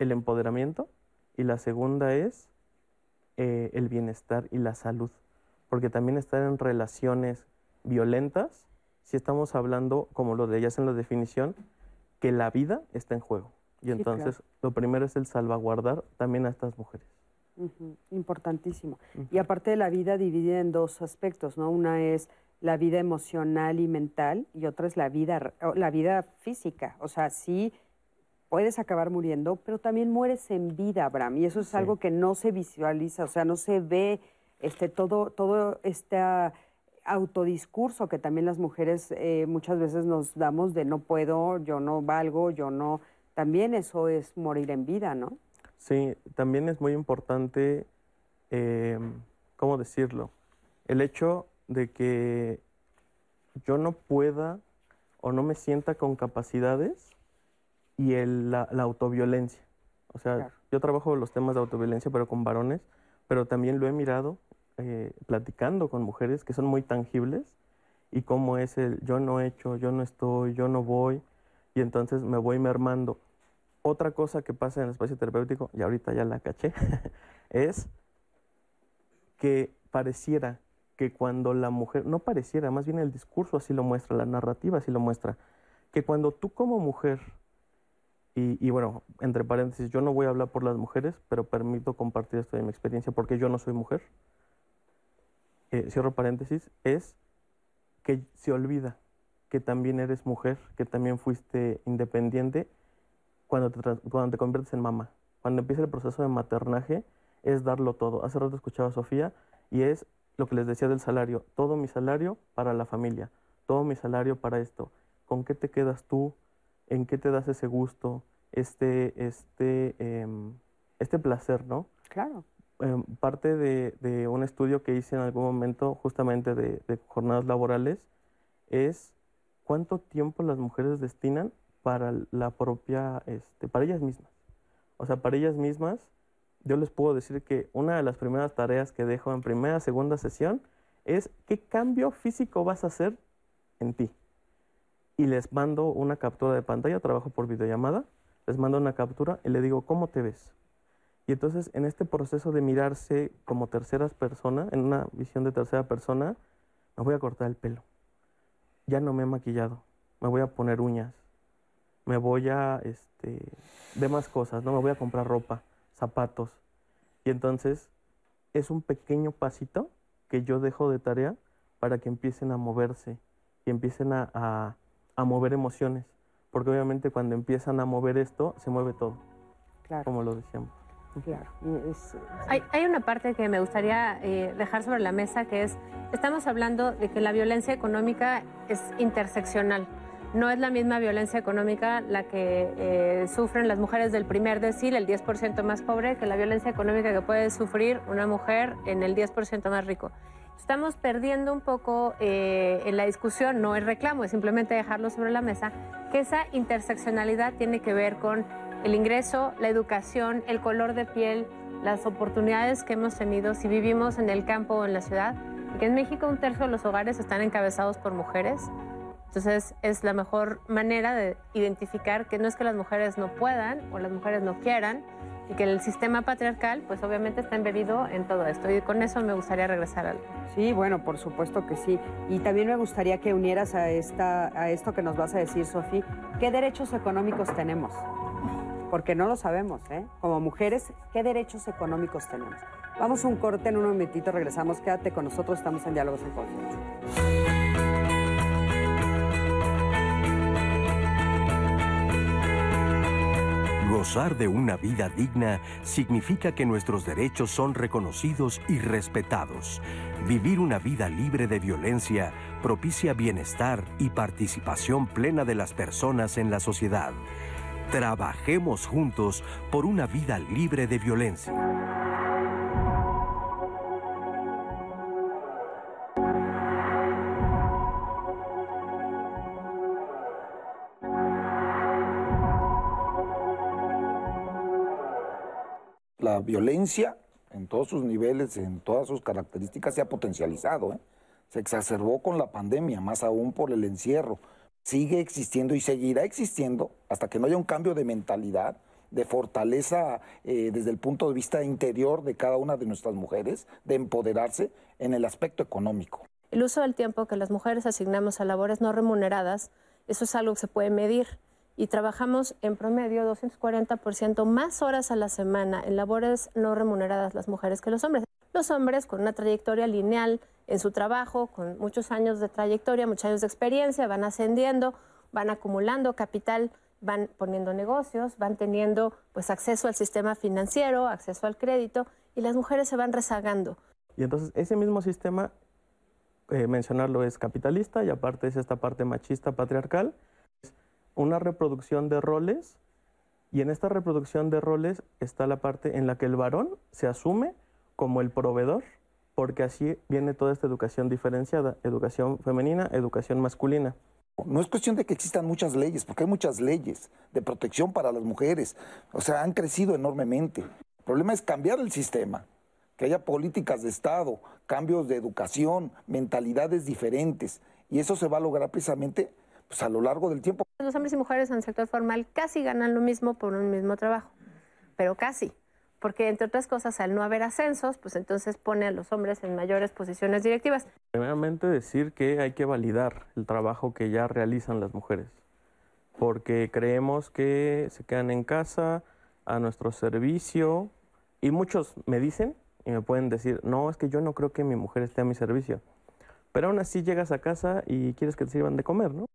F: el empoderamiento, y la segunda es eh, el bienestar y la salud, porque también estar en relaciones violentas, si estamos hablando, como lo ellas en la definición, que la vida está en juego. Y entonces lo primero es el salvaguardar también a estas mujeres.
B: Importantísimo. Y aparte de la vida dividida en dos aspectos, ¿no? Una es la vida emocional y mental y otra es la vida, la vida física. O sea, sí puedes acabar muriendo, pero también mueres en vida, Abraham, y eso es algo que no se visualiza, o sea, no se ve este, todo, todo este autodiscurso que también las mujeres eh, muchas veces nos damos de no puedo, yo no valgo, yo no, también eso es morir en vida, ¿no?
F: Sí, también es muy importante, eh, ¿cómo decirlo? El hecho de que yo no pueda o no me sienta con capacidades y el, la, autoviolencia. O sea, yo trabajo los temas de autoviolencia, pero con varones, pero también lo he mirado eh, platicando con mujeres que son muy tangibles y cómo es el yo no he hecho, yo no estoy, yo no voy, y entonces me voy mermando. Otra cosa que pasa en el espacio terapéutico, y ahorita ya la caché, es que pareciera que cuando la mujer, no pareciera, más bien el discurso así lo muestra, la narrativa así lo muestra, que cuando tú como mujer, y, bueno, entre paréntesis, yo no voy a hablar por las mujeres, pero permito compartir esto de mi experiencia porque yo no soy mujer, eh, cierro paréntesis, es que se olvida que también eres mujer, que también fuiste independiente cuando te, cuando te conviertes en mamá. Cuando empieza el proceso de maternaje, es darlo todo. Hace rato escuchaba a Sofía y es lo que les decía del salario. Todo mi salario para la familia, todo mi salario para esto. ¿Con qué te quedas tú? ¿En qué te das ese gusto? Este, este, em, este placer, ¿no?
B: Claro.
F: Em, parte de, un estudio que hice en algún momento justamente de, jornadas laborales es cuánto tiempo las mujeres destinan para la propia, este, para ellas mismas. O sea, para ellas mismas, yo les puedo decir que una de las primeras tareas que dejo en primera, segunda sesión es qué cambio físico vas a hacer en ti. Y les mando una captura de pantalla, trabajo por videollamada, les mando una captura y le digo, ¿cómo te ves? Y entonces en este proceso de mirarse como terceras personas, en una visión de tercera persona, me voy a cortar el pelo ya no me he maquillado, me voy a poner uñas, me voy a, este, demás cosas, ¿no? Me voy a comprar ropa, zapatos. Y entonces es un pequeño pasito que yo dejo de tarea para que empiecen a moverse y empiecen a, a, mover emociones. Porque obviamente cuando empiezan a mover esto, se mueve todo. Claro. Como lo decíamos.
B: Claro.
E: hay, una parte que me gustaría eh, dejar sobre la mesa que es, estamos hablando de que la violencia económica es interseccional. No es la misma violencia económica la que eh, sufren las mujeres del primer decil, el 10% más pobre, que la violencia económica que puede sufrir una mujer en el 10% más rico. Estamos perdiendo un poco eh, en la discusión, no es reclamo, es simplemente dejarlo sobre la mesa, que esa interseccionalidad tiene que ver con el ingreso, la educación, el color de piel, las oportunidades que hemos tenido si vivimos en el campo o en la ciudad. Que en México un tercio de los hogares están encabezados por mujeres. Entonces es la mejor manera de identificar que no es que las mujeres no puedan o las mujeres no quieran y que el sistema patriarcal pues obviamente está embebido en todo esto y con eso me gustaría regresar al...
B: Sí, bueno, por supuesto que sí. Y también me gustaría que unieras a, esta, a esto que nos vas a decir, Sofía, ¿qué derechos económicos tenemos? Porque no lo sabemos, ¿eh? Como mujeres, ¿qué derechos económicos tenemos? Vamos a un corte en un momentito, regresamos, quédate con nosotros, estamos en Diálogos en Confianza.
A: Gozar de una vida digna significa que nuestros derechos son reconocidos y respetados. Vivir una vida libre de violencia propicia bienestar y participación plena de las personas en la sociedad. Trabajemos juntos por una vida libre de violencia.
D: La violencia en todos sus niveles, en todas sus características, se ha potencializado. ¿eh? Se exacerbó con la pandemia, más aún por el encierro sigue existiendo y seguirá existiendo hasta que no haya un cambio de mentalidad, de fortaleza eh, desde el punto de vista interior de cada una de nuestras mujeres, de empoderarse en el aspecto económico.
E: El uso del tiempo que las mujeres asignamos a labores no remuneradas, eso es algo que se puede medir y trabajamos en promedio 240% más horas a la semana en labores no remuneradas las mujeres que los hombres. Los hombres con una trayectoria lineal en su trabajo, con muchos años de trayectoria, muchos años de experiencia, van ascendiendo, van acumulando capital, van poniendo negocios, van teniendo pues acceso al sistema financiero, acceso al crédito y las mujeres se van rezagando.
F: Y entonces ese mismo sistema, eh, mencionarlo, es capitalista y aparte es esta parte machista patriarcal, una reproducción de roles y en esta reproducción de roles está la parte en la que el varón se asume como el proveedor porque así viene toda esta educación diferenciada, educación femenina, educación masculina.
D: No es cuestión de que existan muchas leyes, porque hay muchas leyes de protección para las mujeres, o sea, han crecido enormemente. El problema es cambiar el sistema, que haya políticas de Estado, cambios de educación, mentalidades diferentes, y eso se va a lograr precisamente pues, a lo largo del tiempo.
E: Los hombres y mujeres en el sector formal casi ganan lo mismo por un mismo trabajo, pero casi porque entre otras cosas, al no haber ascensos, pues entonces pone a los hombres en mayores posiciones directivas.
F: Primeramente decir que hay que validar el trabajo que ya realizan las mujeres, porque creemos que se quedan en casa a nuestro servicio y muchos me dicen y me pueden decir, no, es que yo no creo que mi mujer esté a mi servicio. Pero aún así llegas a casa y quieres que te sirvan de comer, ¿no?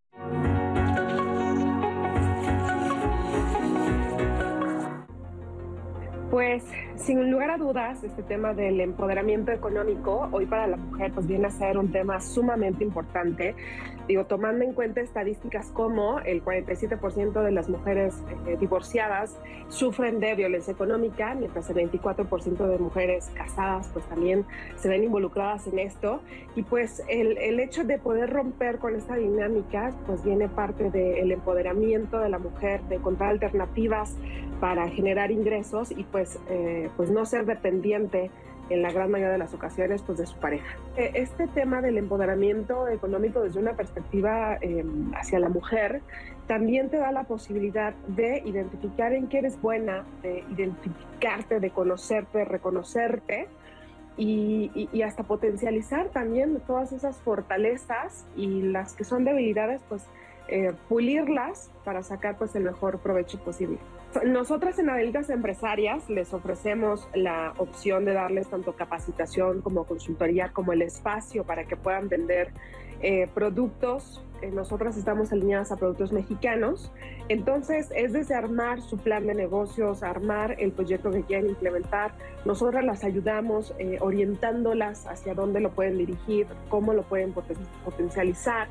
L: Pues sin lugar a dudas, este tema del empoderamiento económico hoy para la mujer pues viene a ser un tema sumamente importante. Digo, tomando en cuenta estadísticas como el 47% de las mujeres eh, divorciadas sufren de violencia económica, mientras el 24% de mujeres casadas pues también se ven involucradas en esto. Y pues el, el hecho de poder romper con esta dinámica pues viene parte del empoderamiento de la mujer, de encontrar alternativas para generar ingresos y pues, eh, pues no ser dependiente en la gran mayoría de las ocasiones pues de su pareja. Eh, este tema del empoderamiento económico desde una perspectiva eh, hacia la mujer también te da la posibilidad de identificar en qué eres buena, de identificarte, de conocerte, reconocerte y, y hasta potencializar también todas esas fortalezas y las que son debilidades pues eh, pulirlas para sacar pues el mejor provecho posible. Nosotras en Adelitas Empresarias les ofrecemos la opción de darles tanto capacitación como consultoría como el espacio para que puedan vender eh, productos. Eh, nosotras estamos alineadas a productos mexicanos. Entonces es desde armar su plan de negocios, armar el proyecto que quieren implementar. Nosotras las ayudamos orientándolas hacia dónde lo pueden dirigir, cómo lo pueden potencializar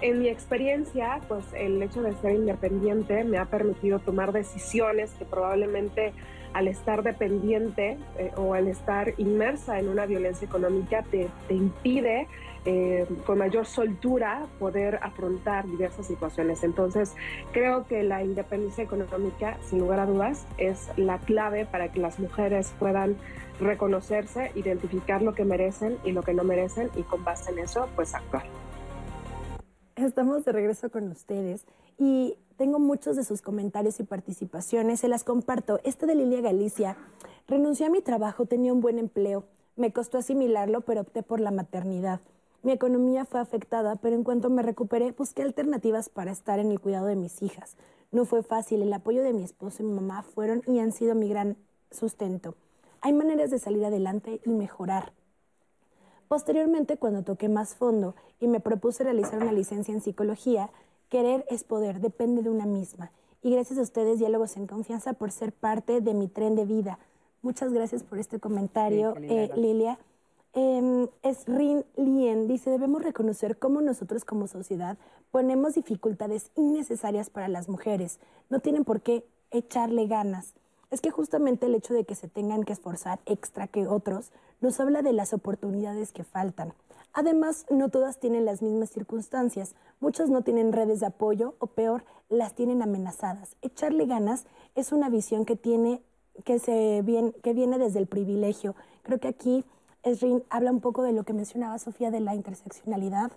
L: en mi experiencia, pues el hecho de ser independiente me ha permitido tomar decisiones que probablemente al estar dependiente eh, o al estar inmersa en una violencia económica te, impide eh, con mayor soltura poder afrontar diversas situaciones. Entonces, creo que la independencia económica, sin lugar a dudas, es la clave para que las mujeres puedan reconocerse, identificar lo que merecen y lo que no merecen y con base en eso, pues actuar.
C: Estamos de regreso con ustedes y tengo muchos de sus comentarios y participaciones, se las comparto. Este de Lilia Galicia, renuncié a mi trabajo, tenía un buen empleo, me costó asimilarlo, pero opté por la maternidad. Mi economía fue afectada, pero en cuanto me recuperé, busqué alternativas para estar en el cuidado de mis hijas. No fue fácil, el apoyo de mi esposo y mi mamá fueron y han sido mi gran sustento. Hay maneras de salir adelante y mejorar. Posteriormente, cuando toqué más fondo y me propuse realizar una licencia en psicología, querer es poder, depende de una misma. Y gracias a ustedes, Diálogos en Confianza, por ser parte de mi tren de vida. Muchas gracias por este comentario, eh, Lilia. Eh, Esrin Lien dice, debemos reconocer cómo nosotros como sociedad ponemos dificultades innecesarias para las mujeres. No tienen por qué echarle ganas es que justamente el hecho de que se tengan que esforzar extra que otros nos habla de las oportunidades que faltan. Además, no todas tienen las mismas circunstancias. Muchas no tienen redes de apoyo o peor, las tienen amenazadas. Echarle ganas es una visión que tiene que se viene, que viene desde el privilegio. Creo que aquí Esrin habla un poco de lo que mencionaba Sofía de la interseccionalidad,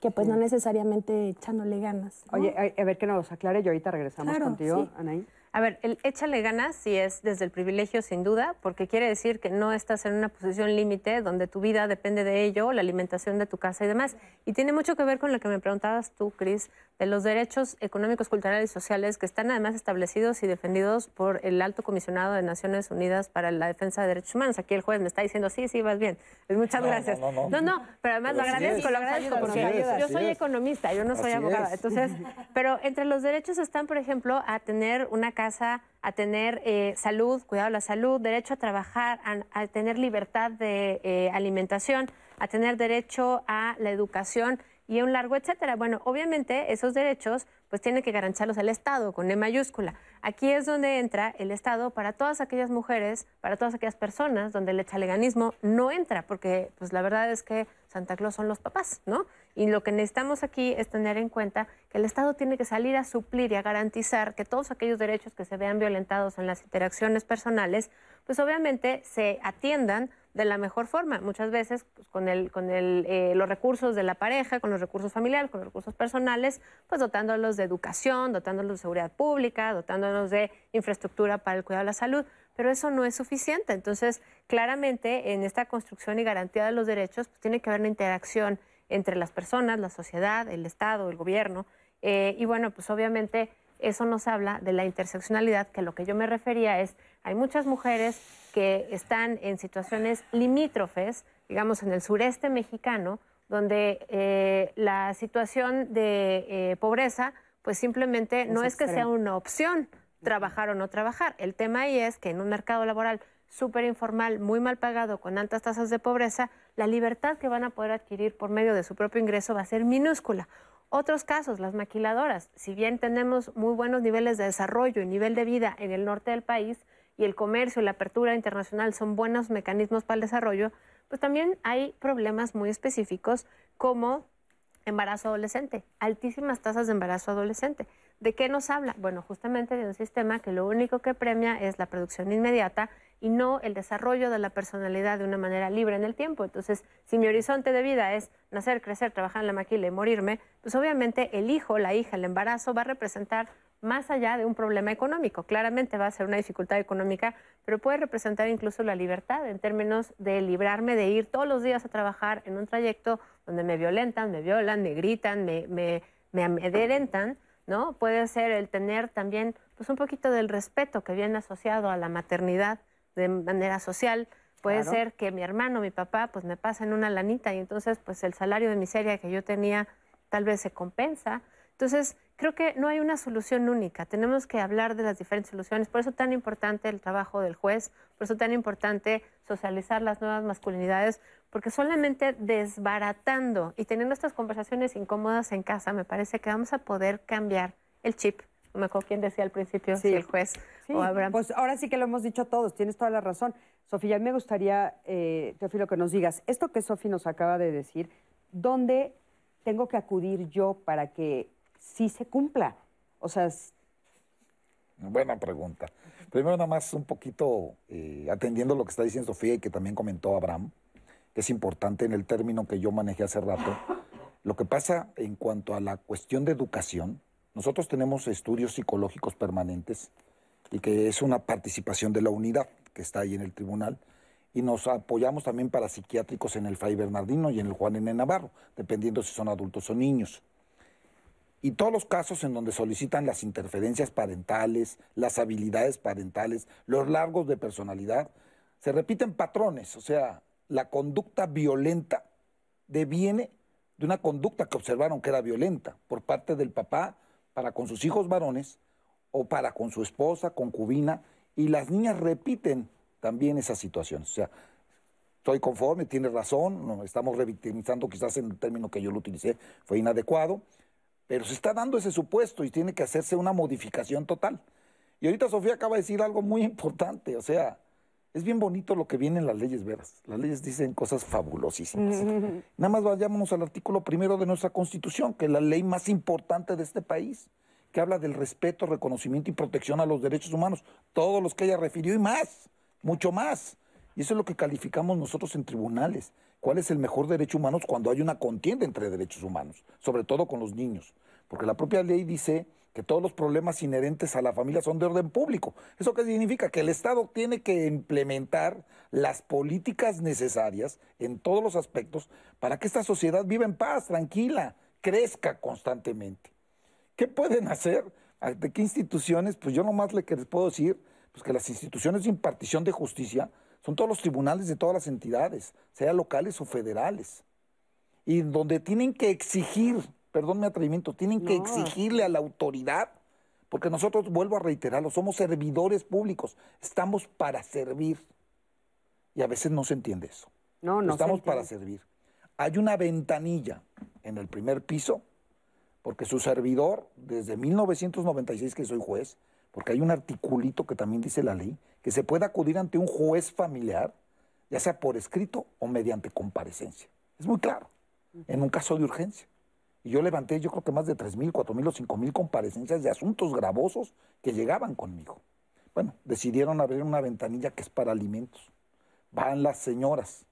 C: que pues no necesariamente echándole ganas.
B: Oye, a, ver que nos aclare y ahorita regresamos contigo, Anaí.
E: A ver, el échale ganas sí es desde el privilegio sin duda, porque quiere decir que no estás en una posición límite donde tu vida depende de ello, la alimentación de tu casa y demás. Y tiene mucho que ver con lo que me preguntabas tú, Cris, de los derechos económicos, culturales y sociales que están además establecidos y defendidos por el Alto Comisionado de Naciones Unidas para la Defensa de Derechos Humanos. Aquí el juez me está diciendo, sí, sí, vas bien. Pues muchas gracias. No no, no, pero además lo agradezco, lo agradezco porque yo soy economista, yo no soy abogada. Entonces, pero entre los derechos están, por ejemplo, a tener una casa, a tener eh, salud, cuidado de la salud, derecho a trabajar, a, tener libertad de eh, alimentación, a tener derecho a la educación y un largo etcétera. Bueno, obviamente esos derechos pues tiene que garantizarlos el Estado con E mayúscula. Aquí es donde entra el Estado para todas aquellas mujeres, para todas aquellas personas donde el echaleganismo no entra, porque pues la verdad es que Santa Claus son los papás, ¿no? Y lo que necesitamos aquí es tener en cuenta que el Estado tiene que salir a suplir y a garantizar que todos aquellos derechos que se vean violentados en las interacciones personales, pues obviamente se atiendan de la mejor forma. Muchas veces pues, con, el, con el, eh, los recursos de la pareja, con los recursos familiares, con los recursos personales, pues dotándolos de educación, dotándolos de seguridad pública, dotándolos de infraestructura para el cuidado de la salud. pero eso no es suficiente. Entonces, claramente, en esta construcción y garantía de los derechos, pues, tiene que haber una interacción entre las personas, la sociedad, el Estado, el gobierno. Eh, y bueno, pues obviamente eso nos habla de la interseccionalidad, que lo que yo me refería es, hay muchas mujeres que están en situaciones limítrofes, digamos en el sureste mexicano, donde eh, la situación de eh, pobreza, pues simplemente no es que sea una opción trabajar o no trabajar. El tema ahí es que en un mercado laboral súper informal, muy mal pagado, con altas tasas de pobreza, la libertad que van a poder adquirir por medio de su propio ingreso va a ser minúscula. Otros casos, las maquiladoras, si bien tenemos muy buenos niveles de desarrollo y nivel de vida en el norte del país y el comercio y la apertura internacional son buenos mecanismos para el desarrollo, pues también hay problemas muy específicos como embarazo adolescente, altísimas tasas de embarazo adolescente. ¿De qué nos habla? Bueno, justamente de un sistema que lo único que premia es la producción inmediata y no el desarrollo de la personalidad de una manera libre en el tiempo. Entonces, si mi horizonte de vida es nacer, crecer, trabajar en la maquila y morirme, pues obviamente el hijo, la hija, el embarazo va a representar más allá de un problema económico. Claramente va a ser una dificultad económica, pero puede representar incluso la libertad en términos de librarme de ir todos los días a trabajar en un trayecto donde me violentan, me violan, me gritan, me, me, me amedrentan, ¿no? Puede ser el tener también pues un poquito del respeto que viene asociado a la maternidad de manera social. Puede ser que mi hermano, mi papá, pues me pasen una lanita y entonces pues el salario de miseria que yo tenía tal vez se compensa. Entonces, creo que no hay una solución única. Tenemos que hablar de las diferentes soluciones. Por eso tan importante el trabajo del juez, por eso tan importante socializar las nuevas masculinidades, porque solamente desbaratando y teniendo estas conversaciones incómodas en casa, me parece que vamos a poder cambiar el chip me acuerdo quién decía al principio, si el juez o Abraham.
B: Pues ahora sí que lo hemos dicho todos, tienes toda la razón. Sofía, me gustaría, eh, Teófilo, que nos digas, esto que Sofía nos acaba de decir, ¿dónde tengo que acudir yo para que sí se cumpla? O sea...
D: Buena pregunta. Primero nada más un poquito eh, atendiendo lo que está diciendo Sofía y que también comentó Abraham, es importante en el término que yo manejé hace rato. Lo que pasa en cuanto a la cuestión de educación, nosotros tenemos estudios psicológicos permanentes y que es una participación de la unidad que está ahí en el tribunal. Y nos apoyamos también para psiquiátricos en el Fray Bernardino y en el Juan N. Navarro, dependiendo si son adultos o niños. Y todos los casos en donde solicitan las interferencias parentales, las habilidades parentales, los largos de personalidad, se repiten patrones, o sea, la conducta violenta deviene de una conducta que observaron que era violenta por parte del papá para con sus hijos varones o para con su esposa, concubina, y las niñas repiten también esas situaciones. O sea, estoy conforme, tiene razón, no, estamos revictimizando, quizás en el término que yo lo utilicé fue inadecuado, pero se está dando ese supuesto y tiene que hacerse una modificación total. Y ahorita Sofía acaba de decir algo muy importante, o sea, es bien bonito lo que viene en las leyes veras. Las leyes dicen cosas fabulosísimas. Nada más vayámonos al artículo primero de nuestra Constitución, que es la ley más importante de este país, que habla del respeto, reconocimiento y protección a los derechos humanos. Todos los que ella refirió y más, mucho más. Y eso es lo que calificamos nosotros en tribunales. ¿Cuál es el mejor derecho humano cuando hay una contienda entre derechos humanos? Sobre todo con los niños. Porque la propia ley dice que todos los problemas inherentes a la familia son de orden público. ¿Eso qué significa? Que el Estado tiene que implementar las políticas necesarias en todos los aspectos para que esta sociedad viva en paz, tranquila, crezca constantemente. ¿Qué pueden hacer? ¿De qué instituciones? Pues yo nomás le les puedo decir pues que las instituciones de impartición de justicia son todos los tribunales de todas las entidades, sea locales o federales, y donde tienen que exigir perdón mi atrevimiento, tienen que exigirle a la autoridad, porque nosotros, vuelvo a reiterarlo, somos servidores públicos, estamos para servir. Y a veces no se entiende eso.
B: No, no.
D: Estamos para servir. Hay una ventanilla en el primer piso, porque su servidor, desde 1996 que soy juez, porque hay un articulito que también dice la ley, que se puede acudir ante un juez familiar, ya sea por escrito o mediante comparecencia. Es muy claro, en un caso de urgencia. Y yo levanté, yo creo que más de 3.000, 4.000 o 5.000 comparecencias de asuntos gravosos que llegaban conmigo. Bueno, decidieron abrir una ventanilla que es para alimentos. Van las señoras,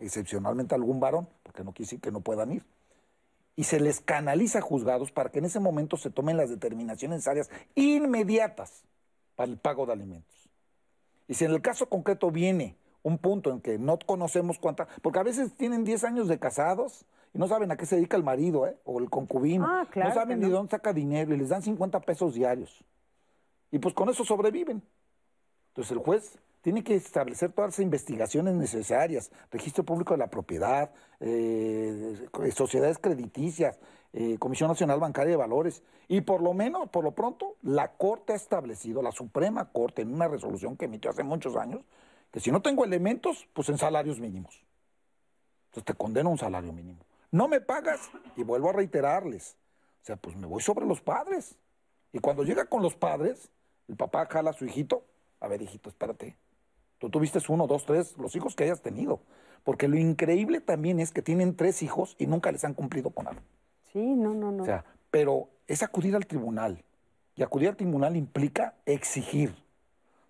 D: excepcionalmente algún varón, porque no decir que no puedan ir. Y se les canaliza a juzgados para que en ese momento se tomen las determinaciones necesarias inmediatas para el pago de alimentos. Y si en el caso concreto viene un punto en que no conocemos cuánta, porque a veces tienen 10 años de casados y no saben a qué se dedica el marido ¿eh? o el concubino,
B: Ah, claro
D: no saben ni
B: no.
D: dónde saca dinero y les dan 50 pesos diarios. Y pues con eso sobreviven. Entonces el juez tiene que establecer todas las investigaciones necesarias, registro público de la propiedad, eh, sociedades crediticias, eh, Comisión Nacional Bancaria de Valores, y por lo menos, por lo pronto, la Corte ha establecido, la Suprema Corte, en una resolución que emitió hace muchos años, que si no tengo elementos, pues en salarios mínimos. Entonces te condeno a un salario mínimo. No me pagas, y vuelvo a reiterarles, o sea, pues me voy sobre los padres. Y cuando llega con los padres, el papá jala a su hijito, a ver, hijito, espérate, tú tuviste uno, dos, tres, los hijos que hayas tenido. Porque lo increíble también es que tienen tres hijos y nunca les han cumplido con algo.
B: Sí, no, no, no.
D: O sea, pero es acudir al tribunal. Y acudir al tribunal implica exigir.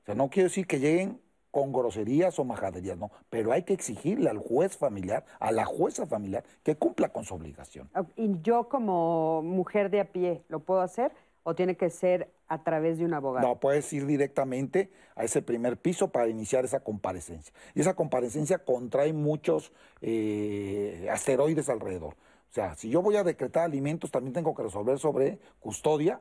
D: O sea, no quiero decir que lleguen con groserías o majaderías, no. Pero hay que exigirle al juez familiar, a la jueza familiar, que cumpla con su obligación.
B: ¿Y yo como mujer de a pie lo puedo hacer o tiene que ser a través de un abogado?
D: No, puedes ir directamente a ese primer piso para iniciar esa comparecencia. Y esa comparecencia contrae muchos eh, asteroides alrededor. O sea, si yo voy a decretar alimentos, también tengo que resolver sobre custodia,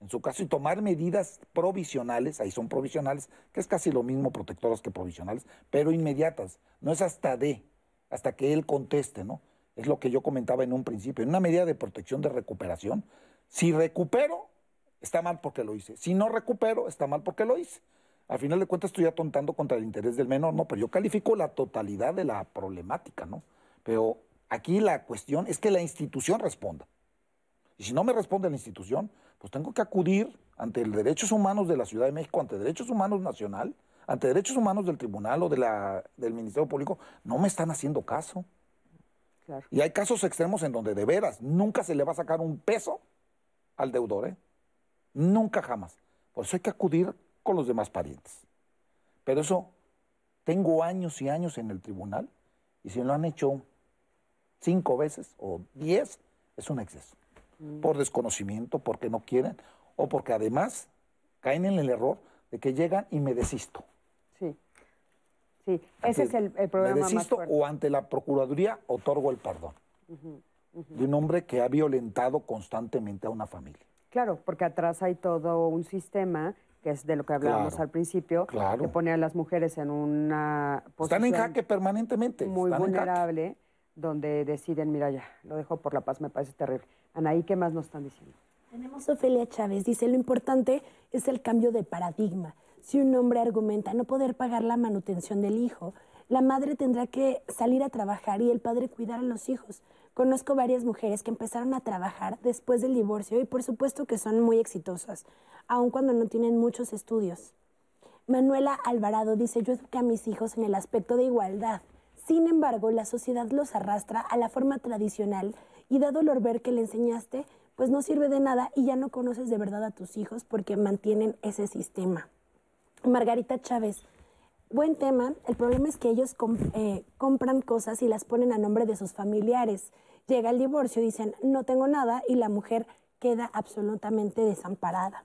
D: en su caso, y tomar medidas provisionales, ahí son provisionales, que es casi lo mismo protectoras que provisionales, pero inmediatas. No es hasta de, hasta que él conteste, ¿no? Es lo que yo comentaba en un principio. En una medida de protección de recuperación, si recupero, está mal porque lo hice. Si no recupero, está mal porque lo hice. Al final de cuentas estoy atontando contra el interés del menor, ¿no? Pero yo califico la totalidad de la problemática, ¿no? Pero aquí la cuestión es que la institución responda. Y si no me responde la institución, pues tengo que acudir ante el Derechos Humanos de la Ciudad de México, ante Derechos Humanos Nacional, ante Derechos Humanos del Tribunal o de la, del Ministerio Público. No me están haciendo caso.
B: Claro.
D: Y hay casos extremos en donde de veras nunca se le va a sacar un peso al deudor, ¿eh? Nunca jamás. Por eso hay que acudir con los demás parientes. Pero eso, tengo años y años en el tribunal y si lo han hecho cinco veces o diez, es un exceso. Por desconocimiento, porque no quieren o porque además caen en el error de que llegan y me desisto.
B: Sí. Sí, ese es el, el problema
D: me desisto o ante la Procuraduría otorgo el perdón de un hombre que ha violentado constantemente a una familia.
B: Claro, porque atrás hay todo un sistema que es de lo que hablábamos
D: Claro,
B: al principio,
D: claro.
B: que pone a las mujeres en una posición
D: Están en jaque permanentemente.
B: muy vulnerable, donde deciden, mira ya, lo dejo por la paz, me parece terrible. Anaí, ¿qué más nos están diciendo?
C: Tenemos a Ofelia Chávez, dice, lo importante es el cambio de paradigma. Si un hombre argumenta no poder pagar la manutención del hijo, la madre tendrá que salir a trabajar y el padre cuidar a los hijos. Conozco varias mujeres que empezaron a trabajar después del divorcio y por supuesto que son muy exitosas, aun cuando no tienen muchos estudios. Manuela Alvarado dice, yo eduqué a mis hijos en el aspecto de igualdad. Sin embargo, la sociedad los arrastra a la forma tradicional y da dolor ver que le enseñaste, pues no sirve de nada y ya no conoces de verdad a tus hijos porque mantienen ese sistema. Margarita Chávez, buen tema. El problema es que ellos eh, compran cosas y las ponen a nombre de sus familiares. Llega el divorcio, dicen, no tengo nada y la mujer queda absolutamente desamparada.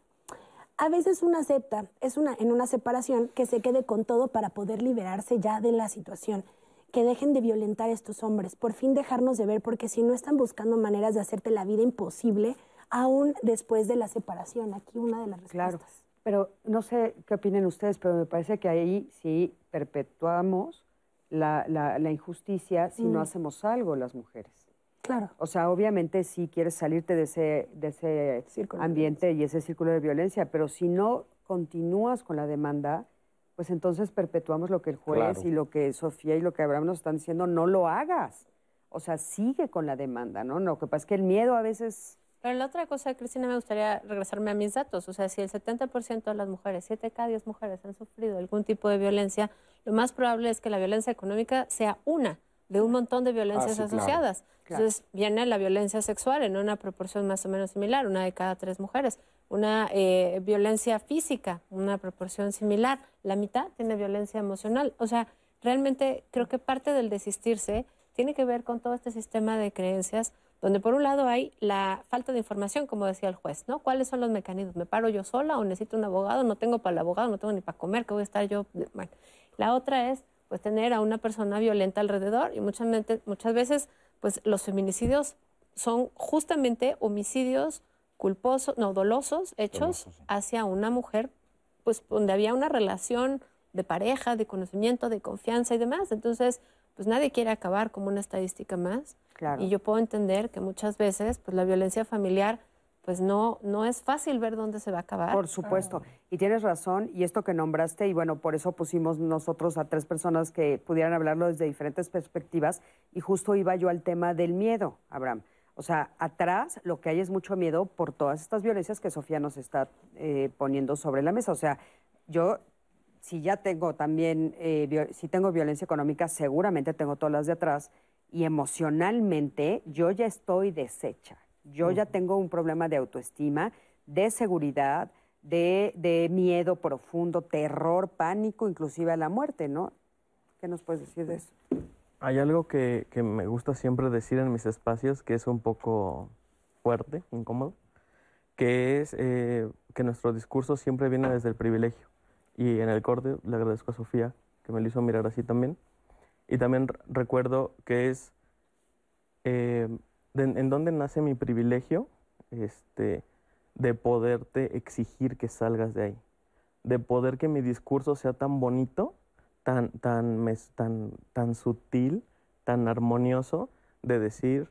C: A veces uno acepta, es una, en una separación, que se quede con todo para poder liberarse ya de la situación. Que dejen de violentar a estos hombres, por fin dejarnos de ver, porque si no están buscando maneras de hacerte la vida imposible, aún después de la separación. Aquí una de las respuestas.
B: Claro, pero no sé qué opinen ustedes, pero me parece que ahí sí perpetuamos la, la- la injusticia si no
C: Mm.
B: hacemos algo las mujeres.
C: Claro.
B: O sea, obviamente sí quieres salirte de ese, de ese ambiente y ese círculo de violencia, pero si no continúas con la demanda, pues entonces perpetuamos lo que el juez
F: Claro.
B: y lo que Sofía y lo que Abraham nos están diciendo, no lo hagas. O sea, sigue con la demanda, ¿no? Lo que pasa es que el miedo a veces...
E: Pero la otra cosa, Cristina, me gustaría regresarme a mis datos. O sea, si el 70% de las mujeres, 7 cada 10 mujeres han sufrido algún tipo de violencia, lo más probable es que la violencia económica sea una de un montón de violencias
M: Ah, sí,
E: asociadas.
M: Claro.
E: Entonces viene la violencia sexual en una proporción más o menos similar, una de cada tres mujeres. Una eh, violencia física, una proporción similar. La mitad tiene violencia emocional. O sea, realmente creo que parte del desistirse tiene que ver con todo este sistema de creencias donde por un lado hay la falta de información, como decía el juez, ¿no? ¿Cuáles son los mecanismos? ¿Me paro yo sola o necesito un abogado? No tengo para el abogado, no tengo ni para comer, ¿qué voy a estar yo? Bueno, la otra es, pues, tener a una persona violenta alrededor y muchas, muchas veces, pues, los feminicidios son justamente homicidios culposos, no, dolosos, hechos hacia una mujer, pues, donde había una relación de pareja, de conocimiento, de confianza y demás. Entonces, pues nadie quiere acabar como una estadística más. Y yo puedo entender que muchas veces pues la violencia familiar pues no, no es fácil ver dónde se va a acabar.
B: Por supuesto. Y tienes razón, y esto que nombraste, y bueno, por eso pusimos nosotros a tres personas que pudieran hablarlo desde diferentes perspectivas, y justo iba yo al tema del miedo, Abraham. O sea, atrás lo que hay es mucho miedo por todas estas violencias que Sofía nos está eh, poniendo sobre la mesa. O sea, yo si ya tengo también, eh, si tengo violencia económica, seguramente tengo todas las de atrás y emocionalmente yo ya estoy deshecha. Yo ya tengo un problema de autoestima, de seguridad, de, miedo profundo, terror, pánico, inclusive a la muerte, ¿no? ¿Qué nos puedes decir de eso?
F: Hay algo que, me gusta siempre decir en mis espacios que es un poco fuerte, incómodo, que es eh, que nuestro discurso siempre viene desde el privilegio. Y en el corte le agradezco a Sofía que me lo hizo mirar así también. Y también recuerdo que es eh, en dónde nace mi privilegio este, de poderte exigir que salgas de ahí. De poder que mi discurso sea tan bonito, tan, tan, tan, tan sutil, tan armonioso, de decir,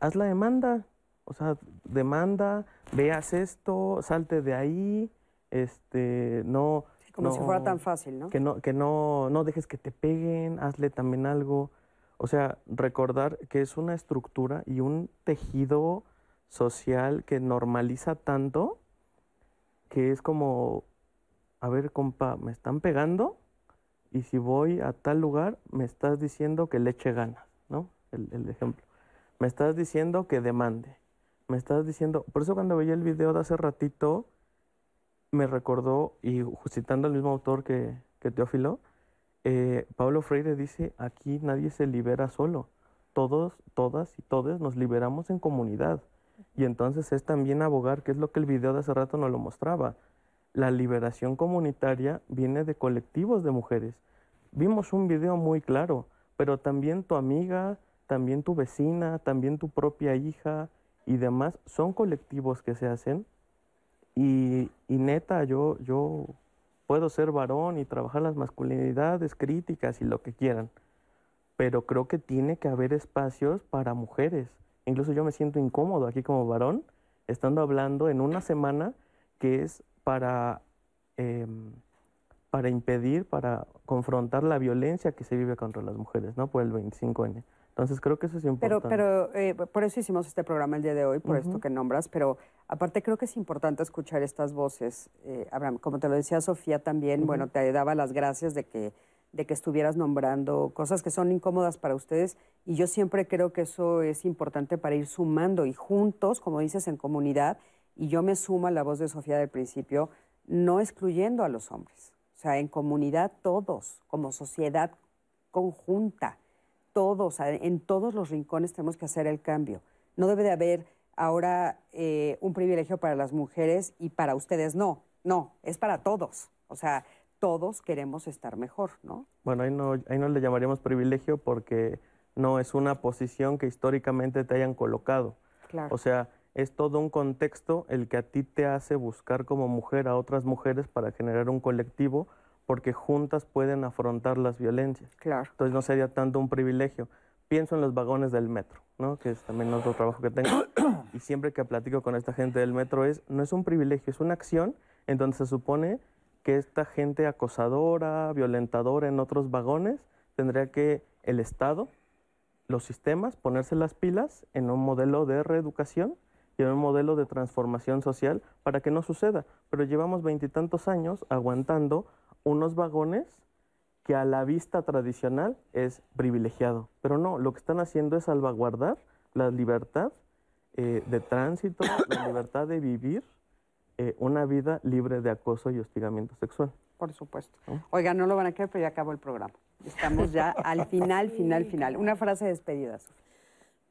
F: haz la demanda. O sea, demanda, veas esto, salte de ahí, este, no,
B: como si fuera tan fácil, ¿no?
F: Que no, que no, no dejes que te peguen, hazle también algo. O sea, recordar que es una estructura y un tejido social que normaliza tanto que es como, a ver, compa, me están pegando y si voy a tal lugar me estás diciendo que le eche ganas, ¿no? El, ejemplo. Me estás diciendo que demande. Me estás diciendo, por eso cuando veía el video de hace ratito, me recordó, y citando al mismo autor que, que Teófilo, eh, Pablo Freire dice, aquí nadie se libera solo, todos, todas y todos nos liberamos en comunidad. Y entonces es también abogar, que es lo que el video de hace rato nos lo mostraba, la liberación comunitaria viene de colectivos de mujeres. Vimos un video muy claro, pero también tu amiga, también tu vecina, también tu propia hija y demás son colectivos que se hacen y, neta, yo, yo puedo ser varón y trabajar las masculinidades críticas y lo que quieran, pero creo que tiene que haber espacios para mujeres. Incluso yo me siento incómodo aquí como varón, estando hablando en una semana que es para, em, para impedir, para confrontar la violencia que se vive contra las mujeres, ¿no? Por el 25N. Entonces creo que eso es importante.
B: Pero, pero eh, por eso hicimos este programa el día de hoy, por esto que nombras, pero aparte creo que es importante escuchar estas voces. Eh, Abraham, como te lo decía Sofía también, bueno, te daba las gracias de que, de que estuvieras nombrando cosas que son incómodas para ustedes y yo siempre creo que eso es importante para ir sumando y juntos, como dices, en comunidad, y yo me sumo a la voz de Sofía del principio, no excluyendo a los hombres, o sea, en comunidad todos, como sociedad conjunta todos, en todos los rincones tenemos que hacer el cambio. No debe de haber ahora eh, un privilegio para las mujeres y para ustedes no. No, es para todos. O sea, todos queremos estar mejor, ¿no?
F: Bueno, ahí no, ahí no le llamaríamos privilegio porque no es una posición que históricamente te hayan colocado. Claro. O sea, es todo un contexto el que a ti te hace buscar como mujer a otras mujeres para generar un colectivo porque juntas pueden afrontar las violencias.
B: Claro.
F: Entonces no sería tanto un privilegio. Pienso en los vagones del metro, ¿no? que es también otro trabajo que tengo. y siempre que platico con esta gente del metro es, no es un privilegio, es una acción en donde se supone que esta gente acosadora, violentadora en otros vagones, tendría que el Estado, los sistemas, ponerse las pilas en un modelo de reeducación y en un modelo de transformación social para que no suceda. Pero llevamos veintitantos años aguantando unos vagones que a la vista tradicional es privilegiado. Pero no, lo que están haciendo es salvaguardar la libertad eh, de tránsito, la libertad de vivir eh, una vida libre de acoso y hostigamiento sexual.
B: Por supuesto. Oiga, no lo van a creer, pero ya acabó el programa. Estamos ya al final, final, final. Una frase de despedida, Sofía.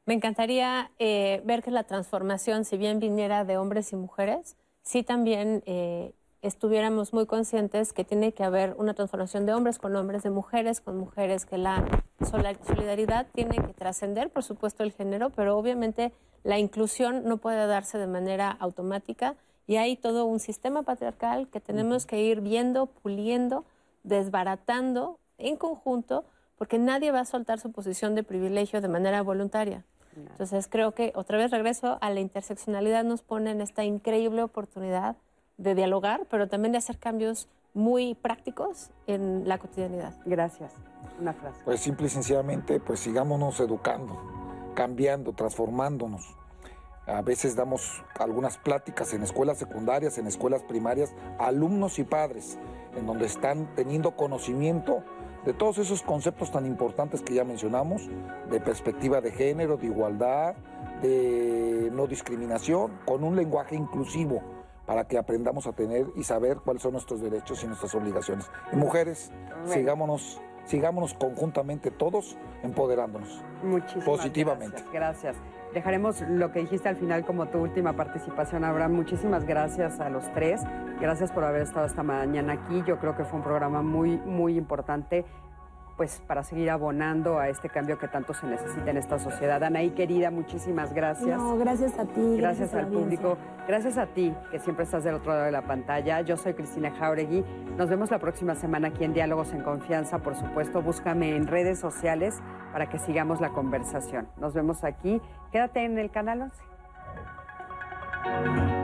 E: Me encantaría eh, ver que la transformación, si bien viniera de hombres y mujeres, sí también eh, estuviéramos muy conscientes que tiene que haber una transformación de hombres con hombres, de mujeres con mujeres, que la solidaridad tiene que trascender, por supuesto, el género, pero obviamente la inclusión no puede darse de manera automática y hay todo un sistema patriarcal que tenemos que ir viendo, puliendo, desbaratando en conjunto, porque nadie va a soltar su posición de privilegio de manera voluntaria. Entonces creo que otra vez regreso a la interseccionalidad nos pone en esta increíble oportunidad de dialogar, pero también de hacer cambios muy prácticos en la cotidianidad.
B: Gracias. Una frase.
D: Pues simple y sencillamente, pues sigámonos educando, cambiando, transformándonos. A veces damos algunas pláticas en escuelas secundarias, en escuelas primarias, alumnos y padres, en donde están teniendo conocimiento de todos esos conceptos tan importantes que ya mencionamos, de perspectiva de género, de igualdad, de no discriminación, con un lenguaje inclusivo para que aprendamos a tener y saber cuáles son nuestros derechos y nuestras obligaciones. Y mujeres, sigámonos, sigámonos conjuntamente todos empoderándonos.
B: Muchísimas
D: positivamente.
B: Gracias. gracias. Dejaremos lo que dijiste al final como tu última participación, Abraham. Muchísimas gracias a los tres. Gracias por haber estado esta mañana aquí. Yo creo que fue un programa muy, muy importante pues para seguir abonando a este cambio que tanto se necesita en esta sociedad. Anaí, querida, muchísimas gracias.
C: No, gracias a ti.
B: Gracias, al público. Gracias a ti, que siempre estás del otro lado de la pantalla. Yo soy Cristina Jauregui. Nos vemos la próxima semana aquí en Diálogos en Confianza. Por supuesto, búscame en redes sociales para que sigamos la conversación. Nos vemos aquí. Quédate en el canal 11.